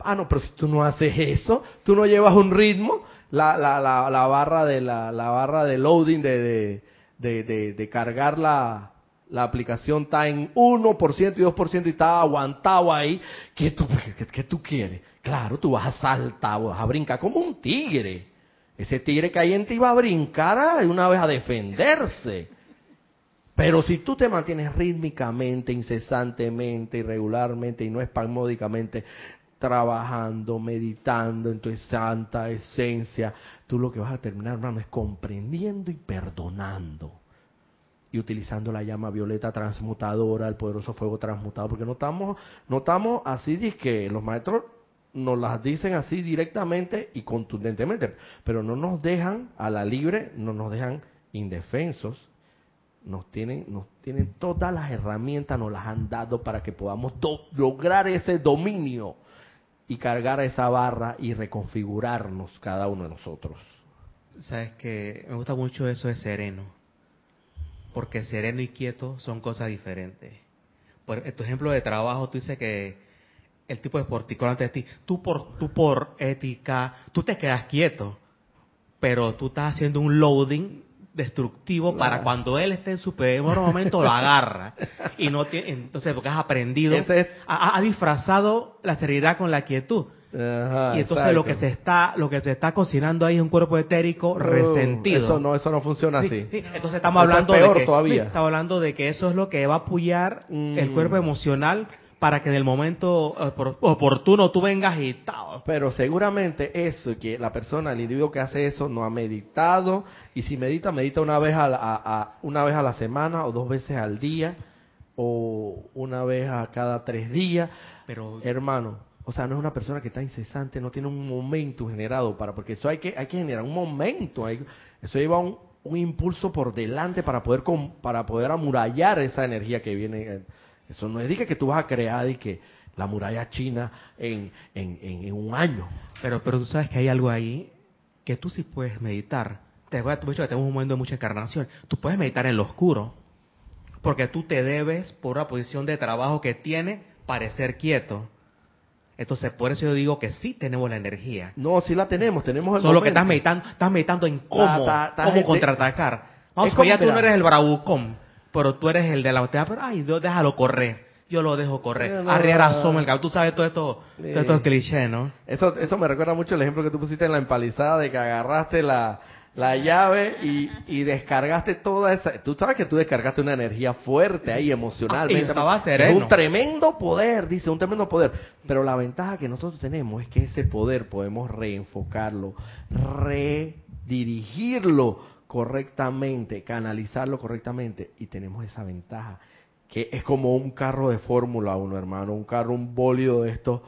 Ah, no, pero si tú no haces eso, tú no llevas un ritmo, la, la, la, la barra de la, la, barra de loading de, de, de, cargar la, la aplicación está en 1% y 2% y está aguantado ahí. ¿Qué tú, qué, tú quieres? Claro, tú vas a saltar, vas a brincar como un tigre. Ese tigre que hay en ti va a brincar de una vez a defenderse. Pero si tú te mantienes rítmicamente, incesantemente, irregularmente y no espasmódicamente, trabajando, meditando en tu santa esencia, tú lo que vas a terminar, hermano, es comprendiendo y perdonando. Y utilizando la llama violeta transmutadora, el poderoso fuego transmutado, porque no estamos, no estamos así de que los maestros nos las dicen así directamente y contundentemente, pero no nos dejan a la libre, no nos dejan indefensos, nos tienen, nos tienen todas las herramientas, nos las han dado para que podamos lograr ese dominio y cargar esa barra y reconfigurarnos cada uno de nosotros. Sabes que me gusta mucho eso de sereno, porque sereno y quieto son cosas diferentes. Por tu ejemplo de trabajo, tú dices que el tipo de porticón ante ti, tú por, tú por ética, tú te quedas quieto, pero tú estás haciendo un loading destructivo para cuando él esté en su peor momento lo agarra. Y no tiene entonces porque has aprendido ha, disfrazado la seriedad con la quietud. Y entonces lo que se está lo que se está cocinando ahí es un cuerpo etérico uh, resentido. eso no eso no funciona así. entonces estamos hablando de que, todavía. estamos hablando de que eso es lo que va a apoyar el mm. cuerpo emocional para que en el momento eh, oportuno tú vengas y tal. Pero seguramente eso, que la persona, el individuo que hace eso, no ha meditado, y si medita, medita una vez a la, una vez a la semana, o dos veces al día, o una vez a cada tres días. Pero, hermano, o sea, no es una persona que está incesante, no tiene un momento generado para, porque eso hay que, hay que generar un momento, hay, eso lleva un, un impulso por delante para poder, para poder amurallar esa energía que viene eso no es de que tú vas a crear y que la muralla china en, en, un año. Pero, pero tú sabes que hay algo ahí que tú sí puedes meditar. Te voy a que tenemos un momento de mucha encarnación. Tú puedes meditar en lo oscuro. Porque tú te debes, por una posición de trabajo que tiene, parecer quieto. Entonces, por eso yo digo que sí tenemos la energía. No, sí la tenemos, tenemos el Solo que estás meditando, estás meditando en cómo, cómo contraatacar. Vamos, pues ya tú no eres el bravucón pero tú eres el de la botella, pero ay, Dios, déjalo correr. Yo lo dejo correr. No, Arriera el Tú sabes todo esto, todo estos clichés, ¿no? Eso, eso me recuerda mucho el ejemplo que tú pusiste en la empalizada de que agarraste la, la llave y, y, descargaste toda esa. Tú sabes que tú descargaste una energía fuerte ahí emocionalmente. Ah, es un tremendo poder, dice, un tremendo poder. Pero la ventaja que nosotros tenemos es que ese poder podemos reenfocarlo, redirigirlo correctamente, canalizarlo correctamente y tenemos esa ventaja que es como un carro de Fórmula 1, hermano, un carro, un bólido de estos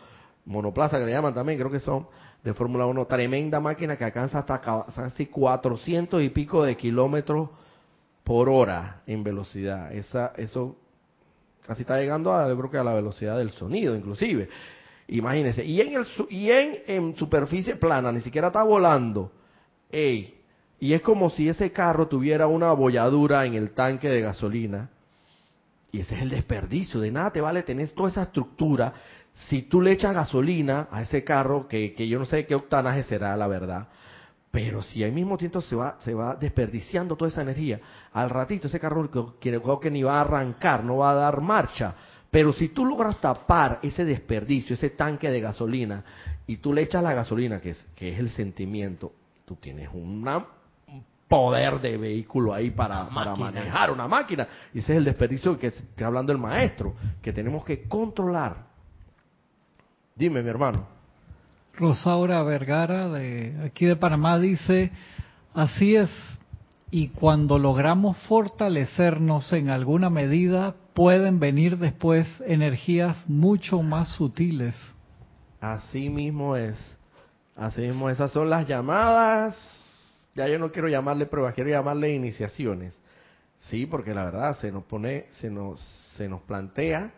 monoplaza que le llaman también, creo que son de Fórmula 1, tremenda máquina que alcanza hasta casi 400 y pico de kilómetros por hora en velocidad. Eso casi está llegando a, creo que a la velocidad del sonido, inclusive. Imagínense. Y en, el, en superficie plana, ni siquiera está volando. Ey, y es como si ese carro tuviera una abolladura en el tanque de gasolina. Y ese es el desperdicio. De nada te vale tener toda esa estructura si tú le echas gasolina a ese carro, que, que yo no sé qué octanaje será, la verdad. Pero si al mismo tiempo se va, se va desperdiciando toda esa energía, al ratito ese carro que, que ni va a arrancar, no va a dar marcha. Pero si tú logras tapar ese desperdicio, ese tanque de gasolina, y tú le echas la gasolina, que es, que es el sentimiento, tú tienes una poder de vehículo ahí para, para manejar una máquina. Y ese es el desperdicio que está hablando el maestro, que tenemos que controlar. Dime, mi hermano. Rosaura Vergara, de aquí de Panamá, dice, así es, y cuando logramos fortalecernos en alguna medida, pueden venir después energías mucho más sutiles. Así mismo es. Así mismo, esas son las llamadas ya yo no quiero llamarle pruebas, quiero llamarle iniciaciones. Sí, porque la verdad se nos pone, se nos, se nos plantea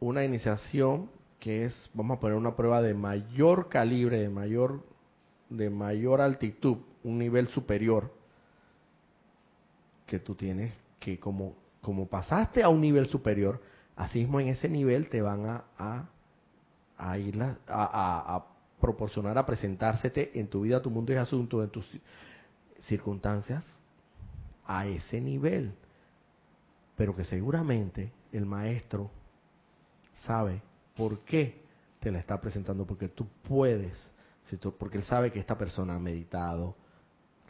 una iniciación que es, vamos a poner una prueba de mayor calibre, de mayor, de mayor altitud, un nivel superior, que tú tienes que como, como pasaste a un nivel superior, así mismo en ese nivel te van a, ir a, a proporcionar a presentársete en tu vida, tu mundo y asunto, en tus circunstancias, a ese nivel. Pero que seguramente el maestro sabe por qué te la está presentando, porque tú puedes, porque él sabe que esta persona ha meditado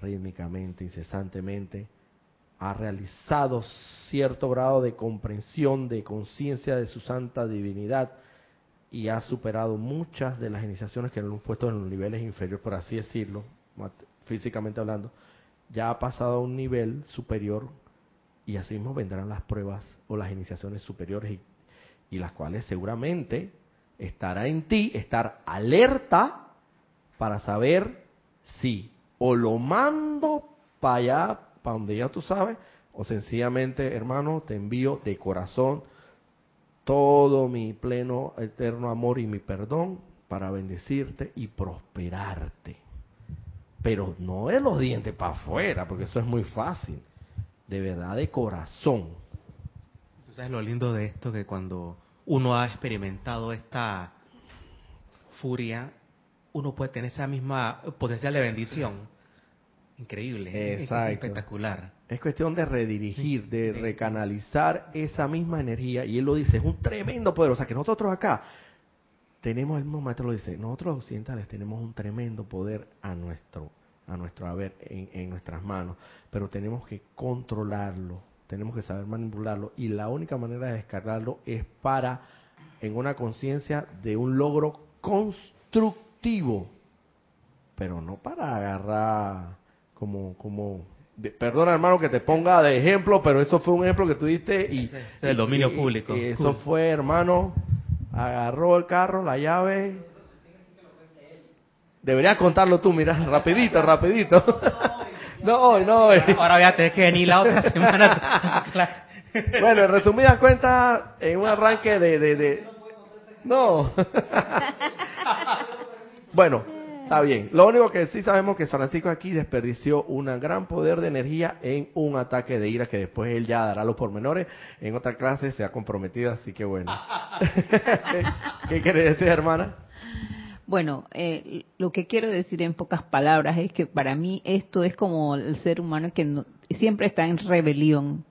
rítmicamente, incesantemente, ha realizado cierto grado de comprensión, de conciencia de su santa divinidad, y ha superado muchas de las iniciaciones que lo hemos puesto en los niveles inferiores, por así decirlo, físicamente hablando, ya ha pasado a un nivel superior y así mismo vendrán las pruebas o las iniciaciones superiores y, y las cuales seguramente estará en ti estar alerta para saber si o lo mando para allá, para donde ya tú sabes, o sencillamente, hermano, te envío de corazón todo mi pleno, eterno amor y mi perdón para bendecirte y prosperarte. Pero no de los dientes para afuera, porque eso es muy fácil. De verdad, de corazón. Tú sabes lo lindo de esto, que cuando uno ha experimentado esta furia, uno puede tener esa misma potencial de bendición. Increíble, espectacular. Es cuestión de redirigir, de recanalizar esa misma energía. Y él lo dice, es un tremendo poder. O sea, que nosotros acá tenemos, el mismo maestro lo dice, nosotros occidentales tenemos un tremendo poder a nuestro, a nuestro haber en, en nuestras manos. Pero tenemos que controlarlo, tenemos que saber manipularlo. Y la única manera de descargarlo es para, en una conciencia de un logro constructivo. Pero no para agarrar como, como, perdona hermano que te ponga de ejemplo, pero eso fue un ejemplo que tú diste y... el dominio público. Y eso fue, hermano, agarró el carro, la llave. Deberías contarlo tú, mira, rapidito, rapidito. no, no. Ahora voy a tener que venir la otra semana. bueno, en resumidas cuentas, en un arranque de... de, de... No. bueno, Está bien. Lo único que sí sabemos que Francisco aquí desperdició un gran poder de energía en un ataque de ira que después él ya dará los pormenores. En otra clase se ha comprometido, así que bueno. ¿Qué quiere decir, hermana? Bueno, eh, lo que quiero decir en pocas palabras es que para mí esto es como el ser humano que siempre está en rebelión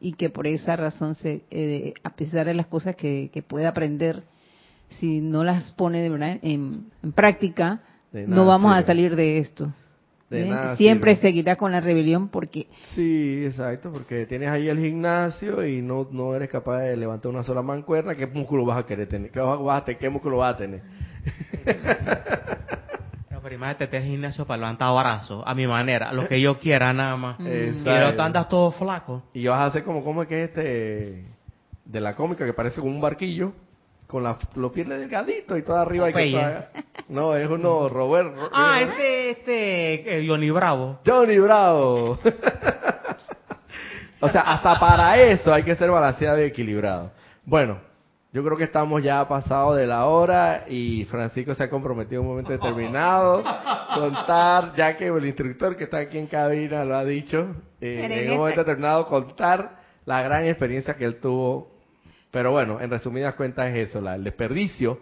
y que por esa razón, se, eh, a pesar de las cosas que, puede aprender, si no las pone de en práctica, no vamos a salir de esto. Siempre seguirá con la rebelión porque... Sí, exacto, porque tienes ahí el gimnasio y no, no eres capaz de levantar una sola mancuerna, ¿qué músculo vas a querer tener? ¿Qué, vas a, qué músculo vas a tener? pero imagínate, te gimnasio para levantar brazos, a mi manera, lo que yo quiera nada más. Y lo andas todo flaco. Y vas a hacer como, como es que este, de la cómica, que parece como un barquillo, con la, los pies delgaditos y todo arriba. hay que no, es uno, Robert. Ah, este, este, eh, Johnny Bravo. Johnny Bravo. o sea, hasta para eso hay que ser balanceado y equilibrado. Bueno, yo creo que estamos ya pasados de la hora y Francisco se ha comprometido en un momento determinado contar, ya que el instructor que está aquí en cabina lo ha dicho, eh, en un momento determinado contar la gran experiencia que él tuvo. Pero bueno, en resumidas cuentas es eso, la, el desperdicio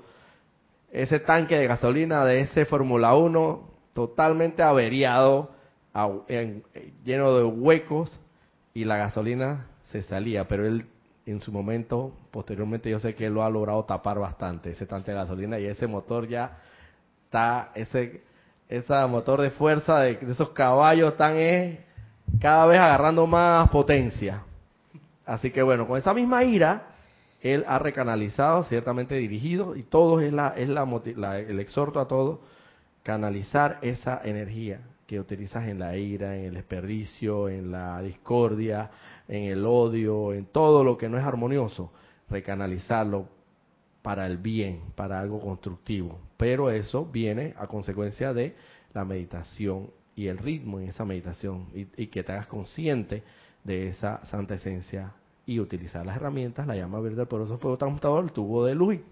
ese tanque de gasolina de ese Fórmula 1 totalmente averiado, lleno de huecos y la gasolina se salía, pero él en su momento, posteriormente yo sé que él lo ha logrado tapar bastante, ese tanque de gasolina y ese motor ya está, ese, motor de fuerza de, esos caballos tan es cada vez agarrando más potencia. Así que bueno, con esa misma ira, él ha recanalizado, ciertamente dirigido, y todo es, la, es la, el exhorto a todo, canalizar esa energía que utilizas en la ira, en el desperdicio, en la discordia, en el odio, en todo lo que no es armonioso, recanalizarlo para el bien, para algo constructivo. Pero eso viene a consecuencia de la meditación y el ritmo en esa meditación y, y que te hagas consciente de esa santa esencia y utilizar las herramientas, la llama verde del poderoso fuego transmutador, el tubo de luz y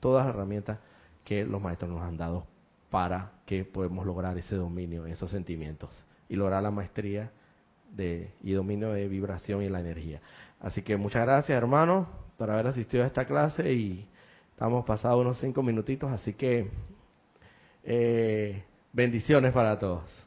todas las herramientas que los maestros nos han dado para que podamos lograr ese dominio, esos sentimientos y lograr la maestría de, y dominio de vibración y la energía. Así que muchas gracias hermanos por haber asistido a esta clase y estamos pasados unos cinco minutitos, así que eh, bendiciones para todos.